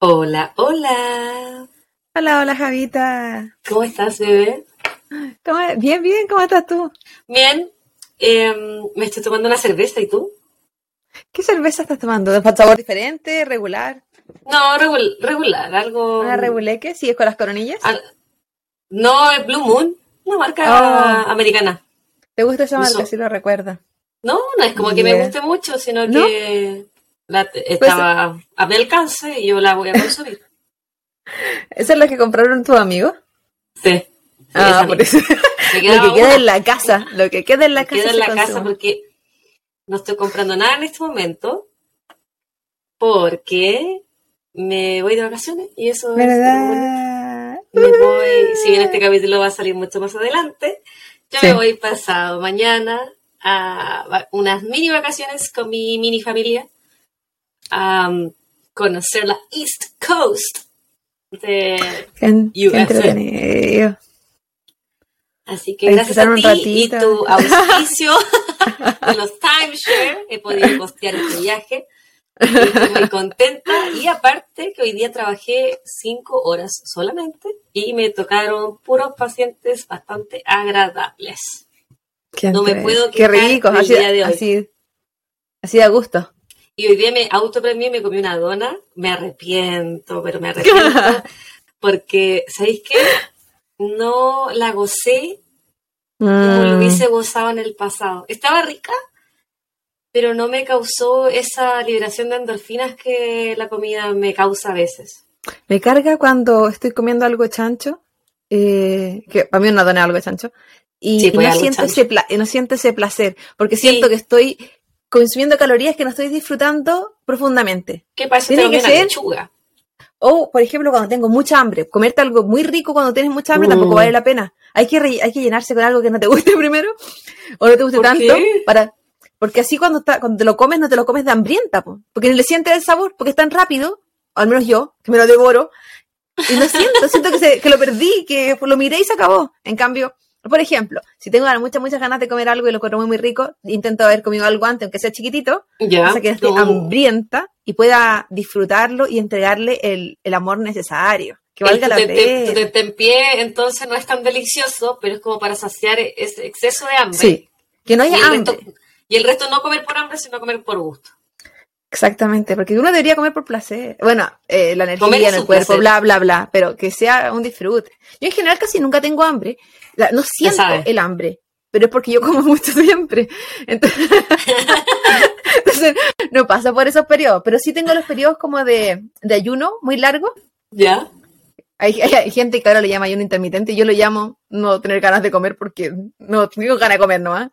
Hola, hola. Hola, hola, Javita. ¿Cómo estás, bebé? ¿Cómo- Bien, bien, ¿cómo estás tú? Bien. em, me estoy tomando una cerveza, ¿y tú? ¿Qué cerveza estás tomando? ¿De sabor diferente, regular? No, regul- regular, algo... ¿Una reguleque? ¿Sigues con las coronillas? al- No, es Blue Moon, una marca Oh. americana. ¿Te gusta esa marca? Sí lo recuerdo. No, no es como que me guste mucho, sino ¿No? que la- estaba a mi alcance y yo la voy a consumir. ¿Esa es la que compraron tus amigos? Sí. Ah, por eso. Lo que queda una. en la casa. Lo que queda en la Me casa. quedo en la casa porque no estoy comprando nada en este momento porque me voy de vacaciones y eso es ¿Verdad? me voy, si bien este capítulo va a salir mucho más adelante, yo Sí. me voy pasado mañana a unas mini vacaciones con mi mini familia a conocer la East Coast de USA. Así que gracias a ti y tu auspicio de los timeshare he podido costear este viaje. Estoy muy contenta. Y aparte que hoy día trabajé cinco horas solamente y me tocaron puros pacientes bastante agradables. Qué No me puedo Qué rico. del Así, día de hoy. así, así da gusto. Y hoy día me autopremié me comí una dona. Me arrepiento, pero me arrepiento. Porque, ¿sabéis qué? No la gocé como lo Mm. hubiese gozado en el pasado. Estaba rica, pero no me causó esa liberación de endorfinas que la comida me causa a veces. Me carga cuando estoy comiendo algo chancho, eh, que para mí una dona es algo chancho, y, Sí, pues, no, siento chancho. ese pla- no siento ese placer, porque Sí. siento que estoy consumiendo calorías que no estoy disfrutando profundamente. ¿Qué pasa? Tiene que ser- lechuga. O, por ejemplo, cuando tengo mucha hambre, comerte algo muy rico cuando tienes mucha hambre Mm. tampoco vale la pena. Hay que, hay que llenarse con algo que no te guste primero, o no te guste ¿Por tanto, qué? para porque así cuando, está, cuando te lo comes no te lo comes de hambrienta, po, porque le sientes el sabor, porque es tan rápido, o al menos yo, que me lo devoro, y no siento, siento que, se- que lo perdí, que lo miré y se acabó. En cambio, por ejemplo, si tengo muchas, muchas ganas de comer algo y lo encuentro muy, muy rico, intento haber comido algo antes, aunque sea chiquitito, Ya. para que esté no. hambrienta y pueda disfrutarlo y entregarle el, el amor necesario. Que valga El la tu tu pena. tentempié, entonces no es tan delicioso, pero es como para saciar ese exceso de hambre. Sí, que no haya hambre. resto, y el resto no comer por hambre, sino comer por gusto. Exactamente, porque uno debería comer por placer. Bueno, eh, la energía Comer en el cuerpo, placer. bla, bla, bla, pero que sea un disfrute. Yo en general casi nunca tengo hambre. La- no siento el hambre, pero es porque yo como mucho siempre. Entonces, entonces, no pasa por esos periodos, pero sí tengo los periodos como de, de ayuno muy largos. ¿Ya? Hay, hay- hay gente que ahora le llama ayuno intermitente, yo lo llamo no tener ganas de comer porque no tengo ganas de comer nomás.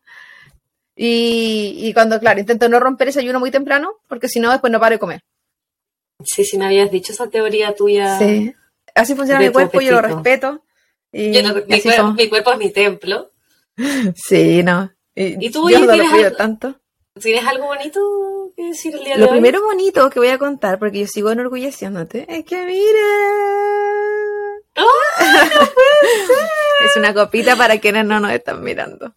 Y, y cuando, claro, intento no romper ese ayuno muy temprano, porque si no, después no paro de comer. Sí, sí me habías dicho esa teoría tuya. Sí. Así funciona de mi cuerpo, yo lo apetito. respeto. Y, Yo no- mi, cuer- cuerpo es mi templo. Sí, no. Y, ¿Y tú, yo no lo cuido algo- tanto. ¿Tienes algo bonito que decir el día de Lo hoy? primero bonito que voy a contar, porque yo sigo enorgulleciéndote, es que mira. es una copita para quienes no nos están mirando.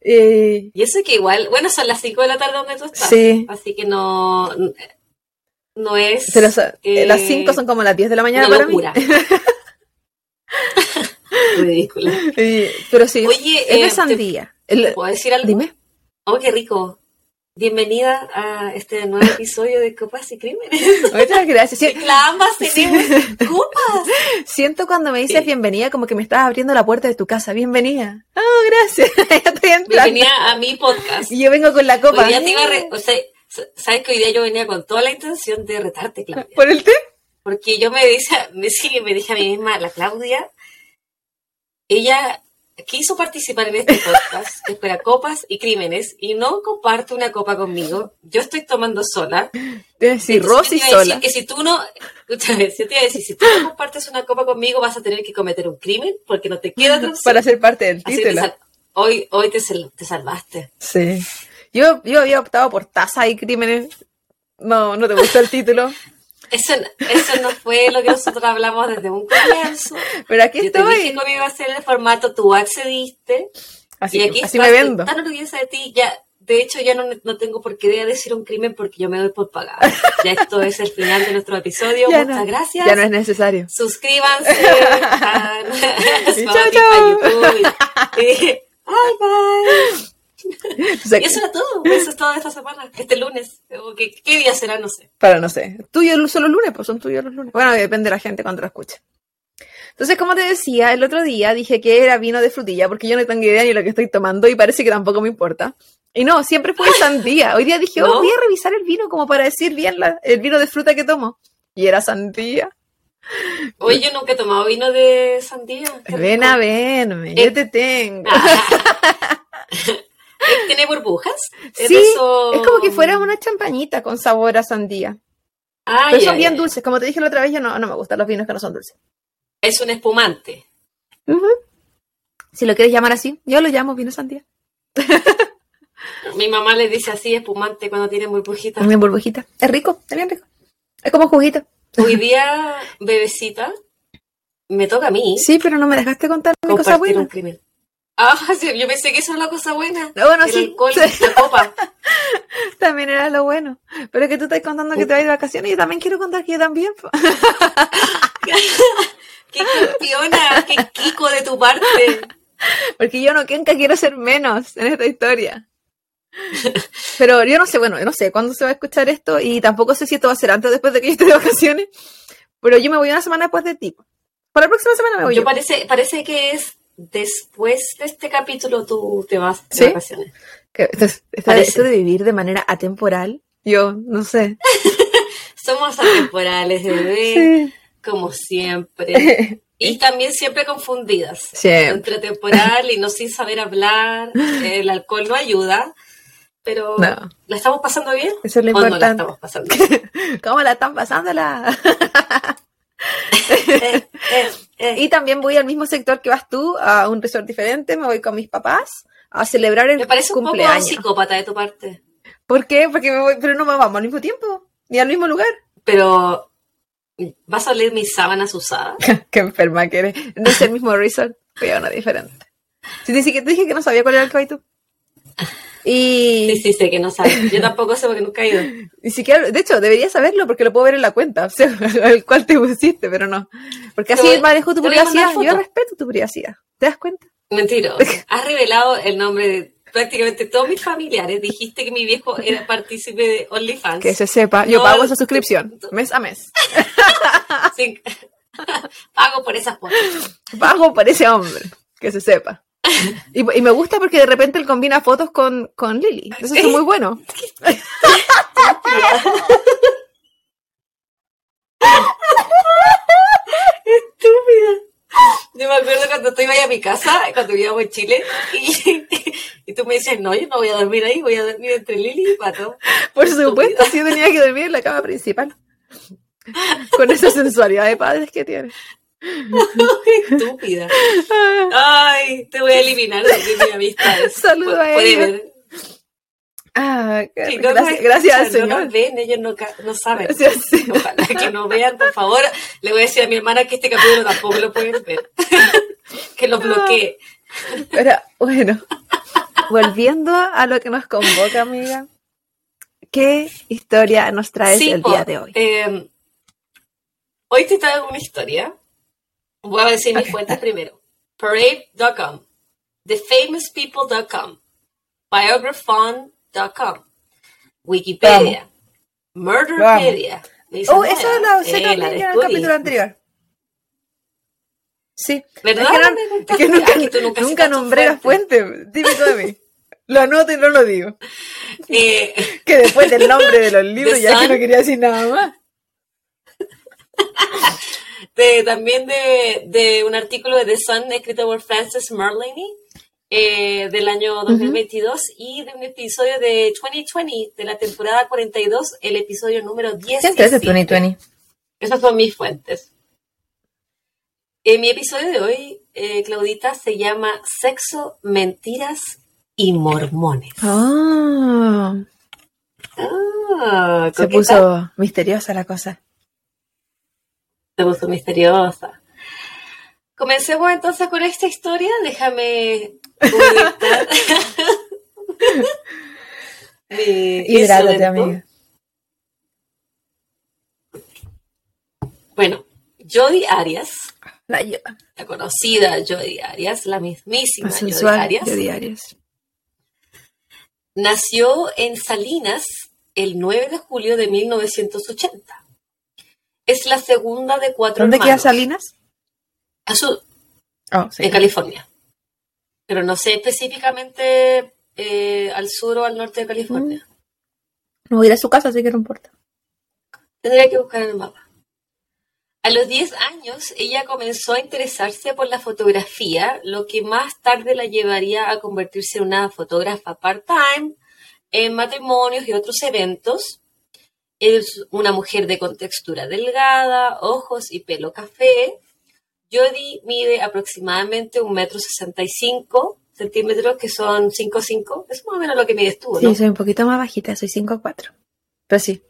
Eh, Y eso que igual, bueno, son las 5 de la tarde donde tú estás. Sí. Así que no, no es pero eh, las 5 son como las 10 de la mañana una para locura. mí. Ridícula. Pero sí, Oye, es eh, de sandía. El- ¿Puedo decir algo? dime. Oh, qué rico. Bienvenida a este nuevo episodio de Copas y Crímenes. Muchas gracias. Sí, La ambas tenemos copas. Siento cuando me dices Sí. bienvenida como que me estás abriendo la puerta de tu casa. Bienvenida. Oh, gracias. ya estoy entrando. Bienvenida a mi podcast. Y yo vengo con la copa. Te iba a re- o sea, sabes que hoy día yo venía con toda la intención de retarte, Claudia. ¿Por el té? Porque yo me dije, me, sí, me dije a mí misma, la Claudia, ella quiso participar en este podcast, que es para copas y crímenes, y no comparte una copa conmigo. Yo estoy tomando sola. Te decir sola. Que si tú no, escúchame, yo te iba a decir, si tú no compartes una copa conmigo, vas a tener que cometer un crimen porque no te queda otra. Para ser parte del título. hoy, hoy te, sal- te salvaste. Sí. Yo, yo había optado por taza y crímenes. No, no te gusta el título. Eso, eso no fue lo que nosotros hablamos desde un comienzo. Pero aquí Yo te dije cómo iba a ser el formato, tú accediste Así, y aquí así estás me vendo. tan orgullosa de ti, ya, de hecho ya no, no tengo por qué decir un crimen porque yo me doy por pagada. Ya esto es el final de nuestro episodio. Ya Muchas no- gracias. Ya no es necesario. Suscríbanse a Y. YouTube. Y- Bye, bye. Y eso era todo. Eso es todo esta semana. Este lunes. O que- ¿Qué día será? No sé. Para, no sé. Tuyo solo lunes, pues son tuyos los lunes. Bueno, depende de la gente cuando lo escuche. Entonces, como te decía, el otro día dije que era vino de frutilla, porque yo no tengo idea ni lo que estoy tomando y parece que tampoco me importa. Y no, siempre fue sandía. Hoy día dije, oh, ¿No? voy a revisar el vino como para decir bien la- el vino de fruta que tomo. Y era sandía. Hoy yo nunca he tomado vino de sandía. Qué Ven rico. a verme, yo Eh, te tengo. Eh, ¿Tiene burbujas? ¿Es Sí, eso- es como que fuera una champañita con sabor a sandía. Ah, Pero son bien dulces. Como te dije la otra vez, yo no, no me gustan los vinos que no son dulces. Es un espumante. Ujú. Si lo quieres llamar así, yo lo llamo vino sandía. Mi mamá le dice así, espumante, cuando tiene burbujitas. También burbujita. Es rico, es bien rico. Es como juguito. Hoy día, bebecita, me toca a mí Sí, pero no me dejaste contar mi cosa buena. un crimen. Ah, sí, yo pensé que eso era la cosa buena. No, bueno, el sí, alcohol, sí, la copa. también era lo bueno. Pero es que tú estás contando que te vas de vacaciones y yo también quiero contar que yo también. ¡Qué campeona! ¡Qué kiko de tu parte! Porque yo no nunca quiero ser menos en esta historia. Pero yo no sé, bueno, yo no sé cuándo se va a escuchar esto y tampoco sé si esto va a ser antes o después de que yo esté de vacaciones. Pero yo me voy una semana después de ti. Para la próxima semana me voy Yo yo. parece, parece que es después de este capítulo tú te vas de ¿Sí? vacaciones. Esto, es- esto- de vivir de manera atemporal, yo no sé. Somos atemporales, bebé, Sí. como siempre. Y también siempre confundidas. Siempre. Entre temporal y no sin saber hablar. El alcohol no ayuda. Pero No. ¿la estamos pasando bien? Eso es lo ¿O no la importante. estamos pasando bien? ¿Cómo la están pasándola? Eh, eh, eh. y también voy al mismo sector que vas tú, a un resort diferente, me voy con mis papás a celebrar el Me parece un poco cumpleaños. psicópata de tu parte. ¿Por qué? Porque me voy, pero no vamos al mismo tiempo, ni al mismo lugar. Pero ¿vas a oler mis sábanas usadas? qué enferma que eres. No es el mismo resort, pero no diferente. Si te, dije que- te dije que no sabía cuál era el que tú. Y Sí, sí, sé que no sabes. Yo tampoco sé porque nunca he ido. ni siquiera, de hecho, deberías saberlo porque lo puedo ver en la cuenta, o sea, al cual te pusiste, pero no. Porque así voy- manejo tu privacidad. Yo respeto tu privacidad. ¿Te das cuenta? Mentira. Has revelado el nombre de prácticamente todos mis familiares. Dijiste que mi viejo era partícipe de OnlyFans. Que se sepa. Yo No, pago esa suscripción, mes a mes. Sí. Pago por esas fotos. Pago por ese hombre, que se sepa. Y, y me gusta porque de repente él combina fotos con, con Lily. Eso es muy bueno. Estúpida. Yo me acuerdo cuando tú ibas a mi casa, cuando vivíamos en Chile, y, y tú me dices, no, yo no voy a dormir ahí, voy a dormir entre Lili y Pato. Por supuesto, sí tenía que dormir en la cama principal. Con esa sensualidad de padres que tiene. Estúpida. Ay, te voy a eliminar de mis amistades. Saludo a ella. Ah, no gracias, gracias No Señor. nos ven, ellos no, no saben. Gracias. Ojalá que no vean, por favor. Le voy a decir a mi hermana que este capítulo tampoco lo pueden ver. que lo bloquee. Pero bueno, volviendo a lo que nos convoca, amiga. ¿Qué historia nos traes Sí, el día de hoy? eh, hoy te traigo una historia. Voy a decir mis fuentes primero. Parade.com, TheFamousPeople.com, Biographon.com, Wikipedia, Murderpedia. Oh, "No, eso lo sé eh, también la en el descubrí". capítulo anterior. Sí. ¿Verdad? Es que, no- Me es contaste. que nunca, nunca nunca nombré las fuente. típico de mí. Lo anoto y no lo digo. Eh, Que después del nombre de los libros ya que no quería decir nada más. de- también de, de un artículo de The Sun escrito por Frances Merlini eh, del año 2022 y de un episodio de 2020 de la temporada 42, el episodio número 10. Esas son mis fuentes. En mi episodio de hoy, eh, Claudita, se llama Sexo, Mentiras y Mormones. Ah, Ah, se puso misteriosa la cosa. Se puso misteriosa. Comencemos entonces con esta historia. Déjame Hidrátate, amiga. Bueno, Jodi Arias, La, conocida Jodi Arias, la mismísima la Jodi sensual Arias, de diarios. nació en Salinas el 9 de julio de 1980. Es la segunda de cuatro ¿Dónde queda. Salinas? A su- Oh, sí. en California. Pero no sé específicamente eh, al sur o al norte de California. No voy a ir a su casa, así que no importa. Tendría que buscar en el mapa. A los 10 años, ella comenzó a interesarse por la fotografía, lo que más tarde la llevaría a convertirse en una fotógrafa part-time en matrimonios y otros eventos. Es una mujer de contextura delgada, ojos y pelo café. Jodie mide aproximadamente un metro sesenta y cinco centímetros, que son 5'5". Es más o menos lo que mides tú, ¿no? Sí, soy un poquito más bajita, soy 5'4". Pero sí.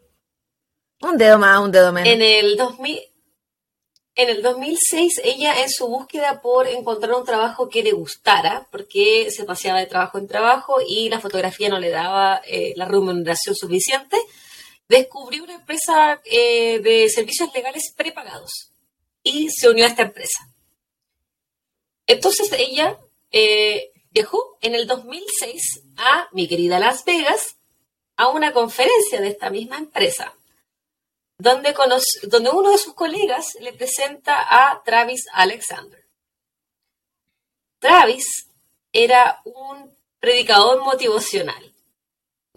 Un dedo más, un dedo menos. En el 2000, en el 2006, ella en su búsqueda por encontrar un trabajo que le gustara, porque se paseaba de trabajo en trabajo y la fotografía no le daba eh, la remuneración suficiente, descubrió una empresa eh, de servicios legales prepagados y se unió a esta empresa. Entonces ella eh, viajó en el 2006 a mi querida Las Vegas a una conferencia de esta misma empresa donde, uno de sus colegas le presenta a Travis Alexander. Travis era un predicador motivacional,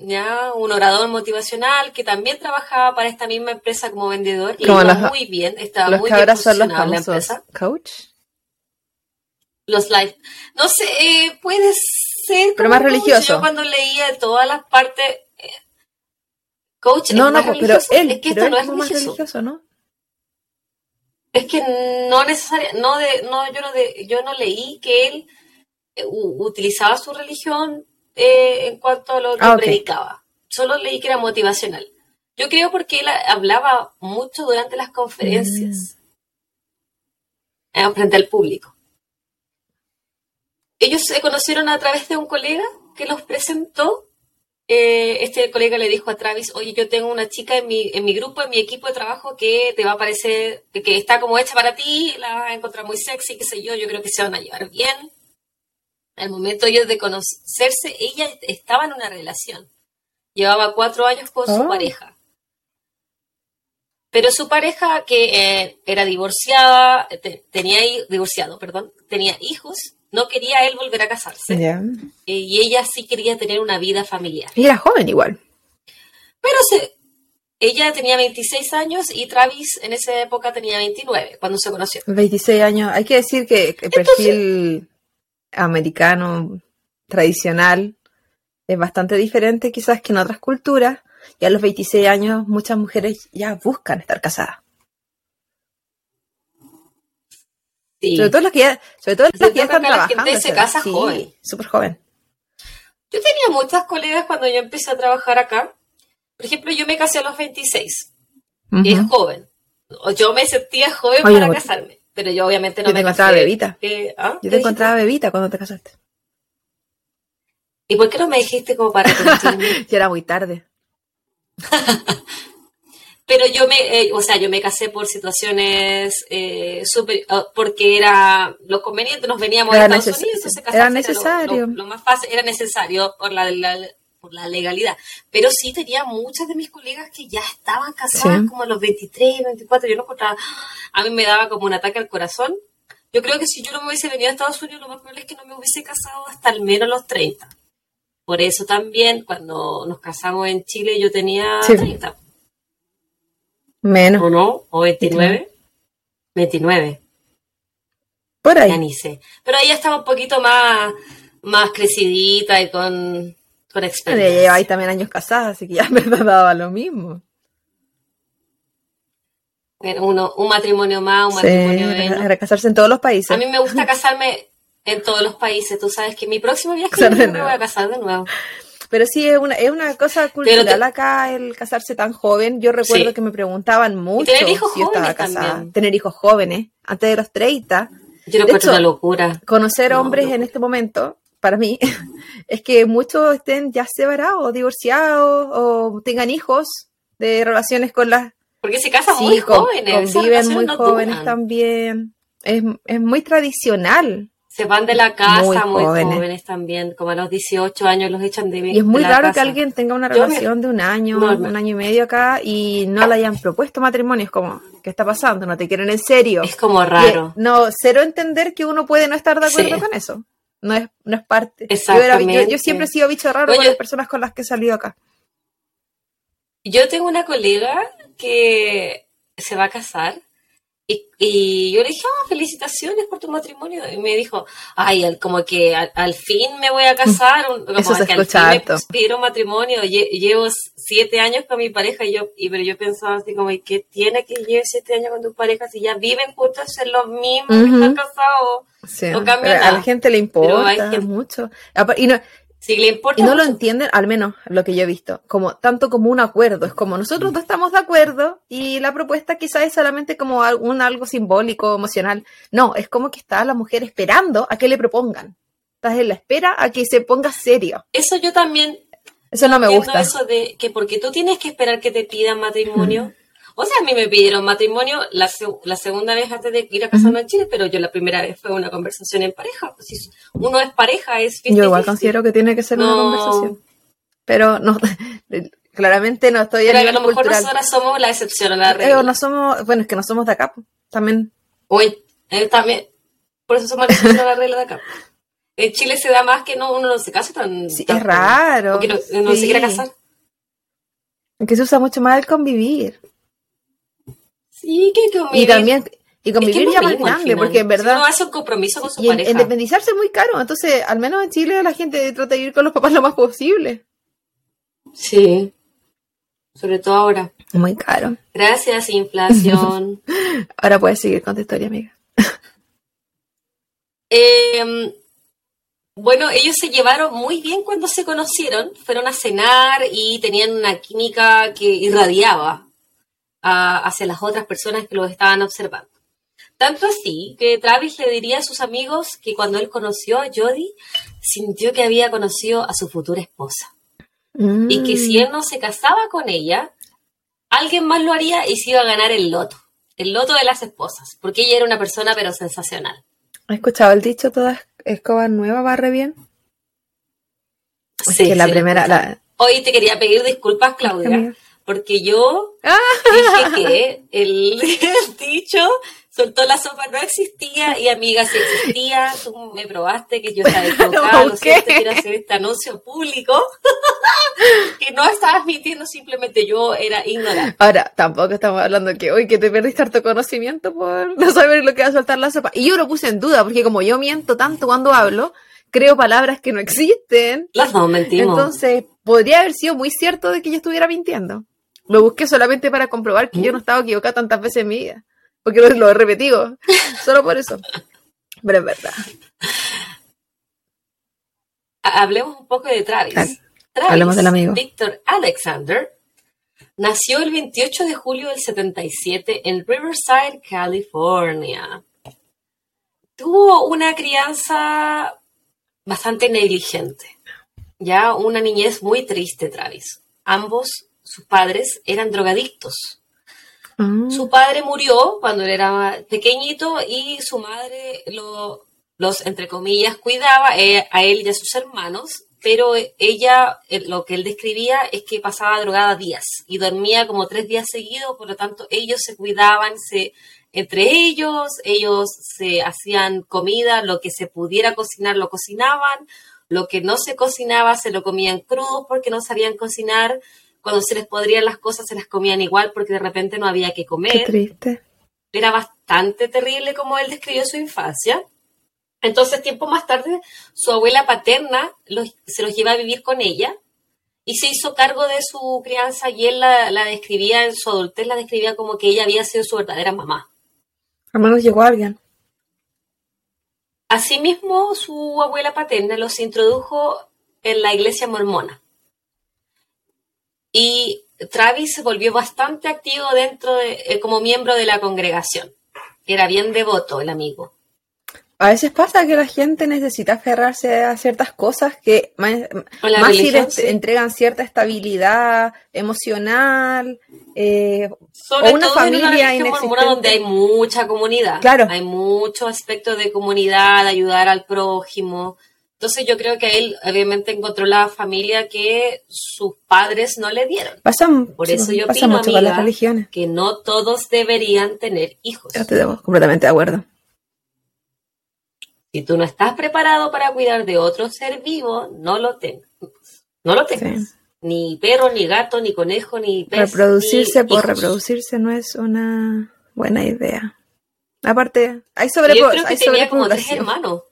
¿ya? un orador motivacional que también trabajaba para esta misma empresa como vendedor y Como iba los- muy bien, estaba Los muy que bien ahora son los la empresa. coach. Los live. No sé, eh, puede ser. Pero más coach. religioso. Yo cuando leía todas las partes. eh, coach, No, es no, más pero religioso. él, es que pero esto él no es como más religioso. religioso, ¿no? Es que no necesaria, no de, no, yo no de, yo no leí que él eh, utilizaba su religión eh, en cuanto a lo que Ah, ok. predicaba. Solo leí que era motivacional. Yo creo porque él hablaba mucho durante las conferencias Mm. eh, frente al público. Ellos se conocieron a través de un colega que los presentó. Eh, este colega le dijo a Travis, oye, yo tengo una chica en mi, en mi grupo, en mi equipo de trabajo que te va a parecer, que está como hecha para ti, la vas a encontrar muy sexy, qué sé yo, yo creo que se van a llevar bien. Al momento ellos de conocerse, ella estaba en una relación. Llevaba cuatro años con su Oh. pareja. Pero su pareja, que eh, era divorciada, te- tenía divorciado, perdón, tenía hijos, no quería él volver a casarse. Eh, y ella sí quería tener una vida familiar. Y era joven igual. Pero se, ella tenía 26 años y Travis en esa época tenía 29 cuando se conoció. 26 años. Hay que decir que el perfil americano tradicional es bastante diferente quizás que en otras culturas. Y a los 26 años muchas mujeres ya buscan estar casadas. Sí. Sobre todo las que ya, sobre todo las que ya están acá la gente trabajando. se casa Sí, joven. Súper joven. Yo tenía muchas colegas cuando yo empecé a trabajar acá. Por ejemplo, yo me casé a los 26. Es Ujú. joven. O Yo me sentía joven Oye, para casarme. Pero yo obviamente no yo te me encontraba casé. bebita. Eh, ¿ah? Yo ¿Qué te encontraba bebita cuando te casaste. ¿Y por qué no me dijiste como para? Ya era muy tarde. Pero yo me, eh, o sea, yo me casé por situaciones eh, súper- ah, porque era lo conveniente, nos veníamos Era a Estados Unidos, entonces era casarse lo- necesario. Lo, lo más fácil, era necesario por la, la- por la legalidad. Pero sí tenía muchas de mis colegas que ya estaban casadas Sí. como a los 23, 24, yo no encontraba, a mí me daba como un ataque al corazón. Yo creo que si yo no me hubiese venido a Estados Unidos, lo más probable es que no me hubiese casado hasta al menos los 30. Por eso también, cuando nos casamos en Chile, yo tenía Sí. 30. Menos. ¿O no? ¿O 29? 29, Por ya ahí. ni sé. Pero ella estaba un poquito más, más crecidita y con, con Ella experiencia. lleva ahí también años casada, así que ya verdad daba lo mismo. Uno, un matrimonio más, un Sí, matrimonio era, menos. era casarse en todos los países. A mí me gusta casarme en todos los países. Tú sabes que mi próximo viaje yo me voy a casar de nuevo. Pero sí, es una, es una cosa cultural te- acá el casarse tan joven. Yo recuerdo Sí. que me preguntaban mucho tener hijos si yo estaba jóvenes casada. también. Tener hijos jóvenes, antes de los 30. Yo lo De hecho, una locura. Conocer No, hombres no. en este momento, para mí, es que muchos estén ya separados, divorciados o tengan hijos de relaciones con las... Porque se casan muy jóvenes. Conviven muy jóvenes también. Es, es muy tradicional. Se van de la casa muy, jóvenes. también, como a los 18 años los echan de Y es muy raro que alguien tenga una relación de un año, un año y medio acá y no le hayan propuesto matrimonio. Es como, ¿qué está pasando? ¿No te quieren en serio? Es como raro. no, cero entender que uno puede no estar de acuerdo con eso. No es, no es parte. Yo, siempre he sido bicho raro con las personas con las que he salido acá. Yo tengo una colega que se va a casar y, yo le dije, ah, felicitaciones por tu matrimonio. Y me dijo, ay, como que al, fin me voy a casar, como que al fin me pidieron matrimonio. Llevo siete años con mi pareja y yo, y, pero yo pensaba así como, ¿y qué tiene que llevar siete años con tu pareja si ya viven juntos en los mismos que están casados? no cambia nada. A la gente le importa mucho. Y no, y no lo entienden, al menos lo que yo he visto, como tanto como un acuerdo. Es como nosotros no estamos de acuerdo y la propuesta quizás es solamente como un algo simbólico, emocional. No, es como que está la mujer esperando a que le propongan. Estás en la espera a que se ponga serio. Eso yo también. Eso no me gusta. Eso de que porque tú tienes que esperar que te pidan matrimonio. O sea, a mí me pidieron matrimonio la, la segunda vez antes de ir a casarme en Chile, pero yo la primera vez fue una conversación en pareja. Pues si uno es pareja, es... yo igual considero que tiene que ser una conversación. Pero no, claramente no estoy en a lo mejor nosotras somos la excepción a la regla. no somos, bueno, es que no somos de acá, pues, también. Uy, eh, también, por eso somos la excepción a la regla de acá. En Chile se da más que no, uno no se casa tan... Sí, es raro. Que no, no se quiere casar. Que se usa mucho más el convivir. Sí, que convivir. Y también, y convivir ya más grande, porque en verdad. no hace un compromiso con su y pareja. Independizarse es muy caro, entonces, al menos en Chile la gente trata de ir con los papás lo más posible. Sí. Sobre todo ahora. Muy caro. Gracias, inflación. ahora puedes seguir con tu historia, amiga. eh, bueno, ellos se llevaron muy bien cuando se conocieron, fueron a cenar y tenían una química que irradiaba hacia las otras personas que los estaban observando. Tanto así que Travis le diría a sus amigos que cuando él conoció a Jodie, sintió que había conocido a su futura esposa. Y que si él no se casaba con ella, alguien más lo haría y se iba a ganar el loto. El loto de las esposas, porque ella era una persona pero sensacional. ¿Has escuchado el dicho toda escoba nueva barre bien? Sí, la primera. Hoy te quería pedir disculpas, Claudia, porque yo ah. dije que el, dicho soltó la sopa no existía y amiga si existía, tú me probaste que yo estaba equivocada, lo siento, quiero hacer este anuncio público, que no estabas mintiendo, simplemente yo era ignorante. Ahora, tampoco estamos hablando que hoy que te perdiste harto conocimiento por no saber lo que va a soltar la sopa. Y yo lo puse en duda, porque como yo miento tanto cuando hablo, creo palabras que no existen. Las dos mentimos. Entonces, podría haber sido muy cierto de que yo estuviera mintiendo. Lo busqué solamente para comprobar que yo no estaba equivocada tantas veces en mi vida. Porque lo, he repetido. Solo por eso. Pero es verdad. Hablemos un poco de Travis. Travis Hablemos del amigo. Víctor Alexander nació el 28 de julio del 77 en Riverside, California. Tuvo una crianza bastante negligente. Ya una niñez muy triste, Travis. Ambos sus padres eran drogadictos. Ah. Su padre murió cuando él era pequeñito y su madre lo, los, entre comillas, cuidaba eh, a él y a sus hermanos, pero ella, eh, lo que él describía es que pasaba drogada días y dormía como tres días seguidos, por lo tanto ellos se cuidaban, se, entre ellos, ellos se hacían comida, lo que se pudiera cocinar lo cocinaban, lo que no se cocinaba se lo comían crudo porque no sabían cocinar, cuando se les podrían las cosas se las comían igual porque de repente no había que comer. Qué triste. Era bastante terrible como él describió su infancia. Entonces, tiempo más tarde, su abuela paterna se los lleva a vivir con ella y se hizo cargo de su crianza y él la, la, describía en su adultez, la describía como que ella había sido su verdadera mamá. Al menos llegó alguien. Asimismo, su abuela paterna los introdujo en la iglesia mormona. Y Travis se volvió bastante activo dentro de, eh, como miembro de la congregación. Era bien devoto el amigo. a veces pasa que la gente necesita aferrarse a ciertas cosas que más, si les sí. entregan cierta estabilidad emocional eh, Sobre o una todo en una familia mormona inexistente. donde hay mucha comunidad. Claro. Hay mucho aspecto de comunidad, de ayudar al prójimo. Entonces yo creo que él obviamente encontró la familia que sus padres no le dieron. Pasa, Por sí, eso yo pasa opino, mucho con las amiga, religiones. que no todos deberían tener hijos. Yo estoy completamente de acuerdo. Si tú no estás preparado para cuidar de otro ser vivo, no lo tengas. No lo tengas. Sí. Ni perro, ni gato, ni conejo, ni pez. Reproducirse ni por hijos. reproducirse no es una buena idea. Aparte, hay, Y Yo creo que hay tenía como tres hermanos.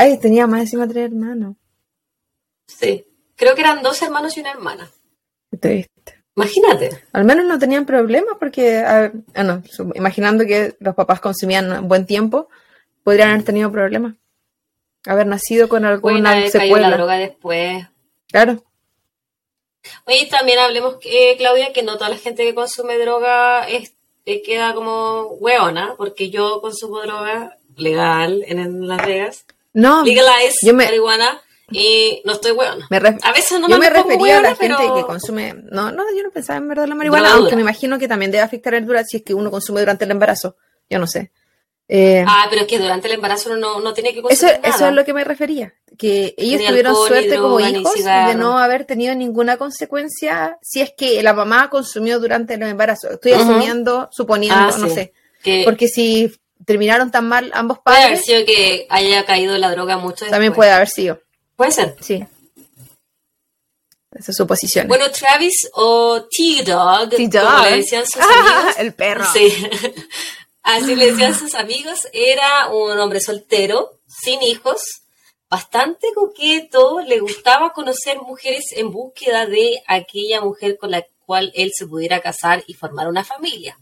Ay, tenía más encima tres hermanos. Sí. Creo que eran dos hermanos y una hermana. Triste. Imagínate. Al menos no tenían problemas porque, ah, no, imaginando que los papás consumían buen tiempo, podrían haber tenido problemas. Haber nacido con alguna en la secuela. droga después. Claro. Oye, también hablemos, eh, Claudia, que no toda la gente que consume droga es, eh, queda como hueona, porque yo consumo droga legal en, en Las Vegas. No, Legalize yo me- marihuana y no estoy hueona. me ref- A veces no yo me pongo refería a la gente pero- que consume. No, no, yo no pensaba en verdad la marihuana, aunque me imagino que también debe afectar el dura si es que uno consume durante el embarazo. Yo no sé. Eh, Ah, pero es que durante el embarazo uno no, no tiene que Eso, consumir eso nada. es lo que me refería, que ellos Ni tuvieron alcohol, suerte como hijos de no haber tenido ninguna consecuencia si es que la mamá consumió durante el embarazo. Estoy asumiendo, suponiendo, Ah, no sí. sé. Que Porque si terminaron tan mal ambos puede haber padres, sido que haya caído la droga mucho después. también puede haber sido. Puede ser. Sí. Esa es su posición. Bueno, Travis o T-Dog, T-Dog. como le decían sus amigos. el perro. Sí. Así le decían sus amigos. Era un hombre soltero, sin hijos, bastante coqueto. Le gustaba conocer mujeres en búsqueda de aquella mujer con la cual él se pudiera casar y formar una familia.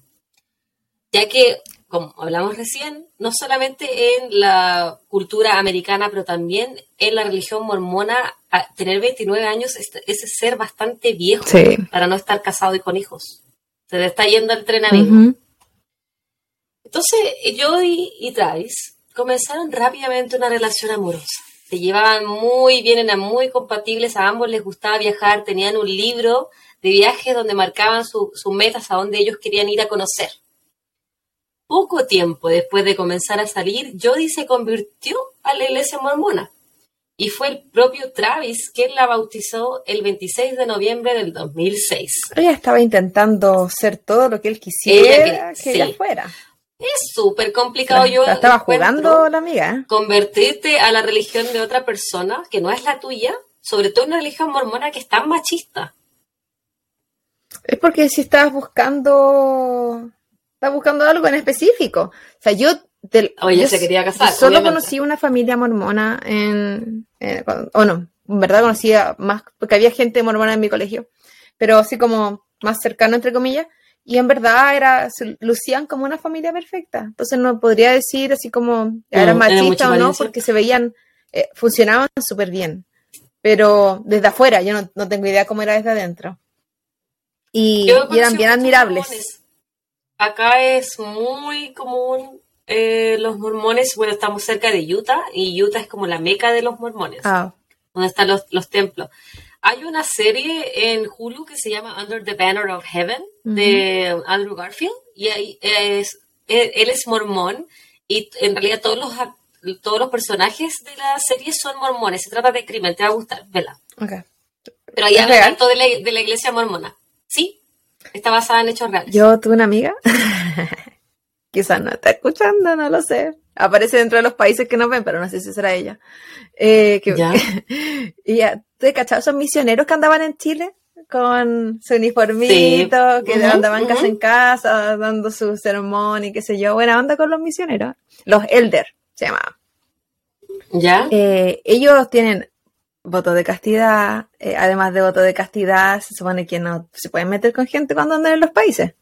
Ya que, como hablamos recién, no solamente en la cultura americana, pero también en la religión mormona, a tener 29 años es, es ser bastante viejo Sí. para no estar casado y con hijos. Se le está yendo el tren amigo. Ujú. Entonces, Joey y Travis comenzaron rápidamente una relación amorosa. Se llevaban muy bien, eran muy compatibles, a ambos les gustaba viajar, tenían un libro de viajes donde marcaban su- sus metas a donde ellos querían ir a conocer. Poco tiempo después de comenzar a salir, Jody se convirtió a la iglesia mormona. Y fue el propio Travis quien la bautizó el 26 de noviembre del 2006. Ella estaba intentando ser todo lo que él quisiera Ella que- que ella fuera. Es súper complicado. Yo La estaba jugando la amiga. ¿eh? Convertirte a la religión de otra persona que no es la tuya, sobre todo una religión mormona que es tan machista. Es porque si estabas buscando. Estás buscando algo en específico. O sea, yo. del- Oye, yo se quería casar, Solo obviamente. conocí una familia mormona en. o no, en verdad conocía más. Porque había gente mormona en mi colegio. Pero así como más cercano, entre comillas. Y en verdad era, se lucían como una familia perfecta. Entonces no podría decir así como eran Mm, era machistas o no, porque se veían, eh, funcionaban súper bien. Pero desde afuera, yo no, no tengo idea cómo era desde adentro. Y, eran bien admirables. mormones. Acá es muy común eh, los mormones, bueno, estamos cerca de Utah y Utah es como la meca de los mormones, Ah, donde están los, los templos. Hay una serie en Hulu que se llama Under the Banner of Heaven de Andrew Garfield y ahí es, él, él es mormón y en realidad todos los, todos los personajes de la serie son mormones. Se trata de crimen, te va a gustar, vela. ok. Pero ahí ¿Es habla tanto de la, de la iglesia mormona. Sí, está basada en hechos reales. Yo tuve una amiga, quizás no está escuchando, no lo sé. Aparece dentro de los países que nos ven, pero no sé si será ella. Eh, que, Ya. y ya, ¿te cachado? Esos misioneros que andaban en Chile con su uniformito, Sí. que andaban casa ujú. en casa, dando su sermón y qué sé yo. Buena onda con los misioneros. Los Elder se llamaban. ¿Ya? Eh, ellos tienen voto de castidad, eh, además de voto de castidad, se supone que no se pueden meter con gente cuando andan en los países.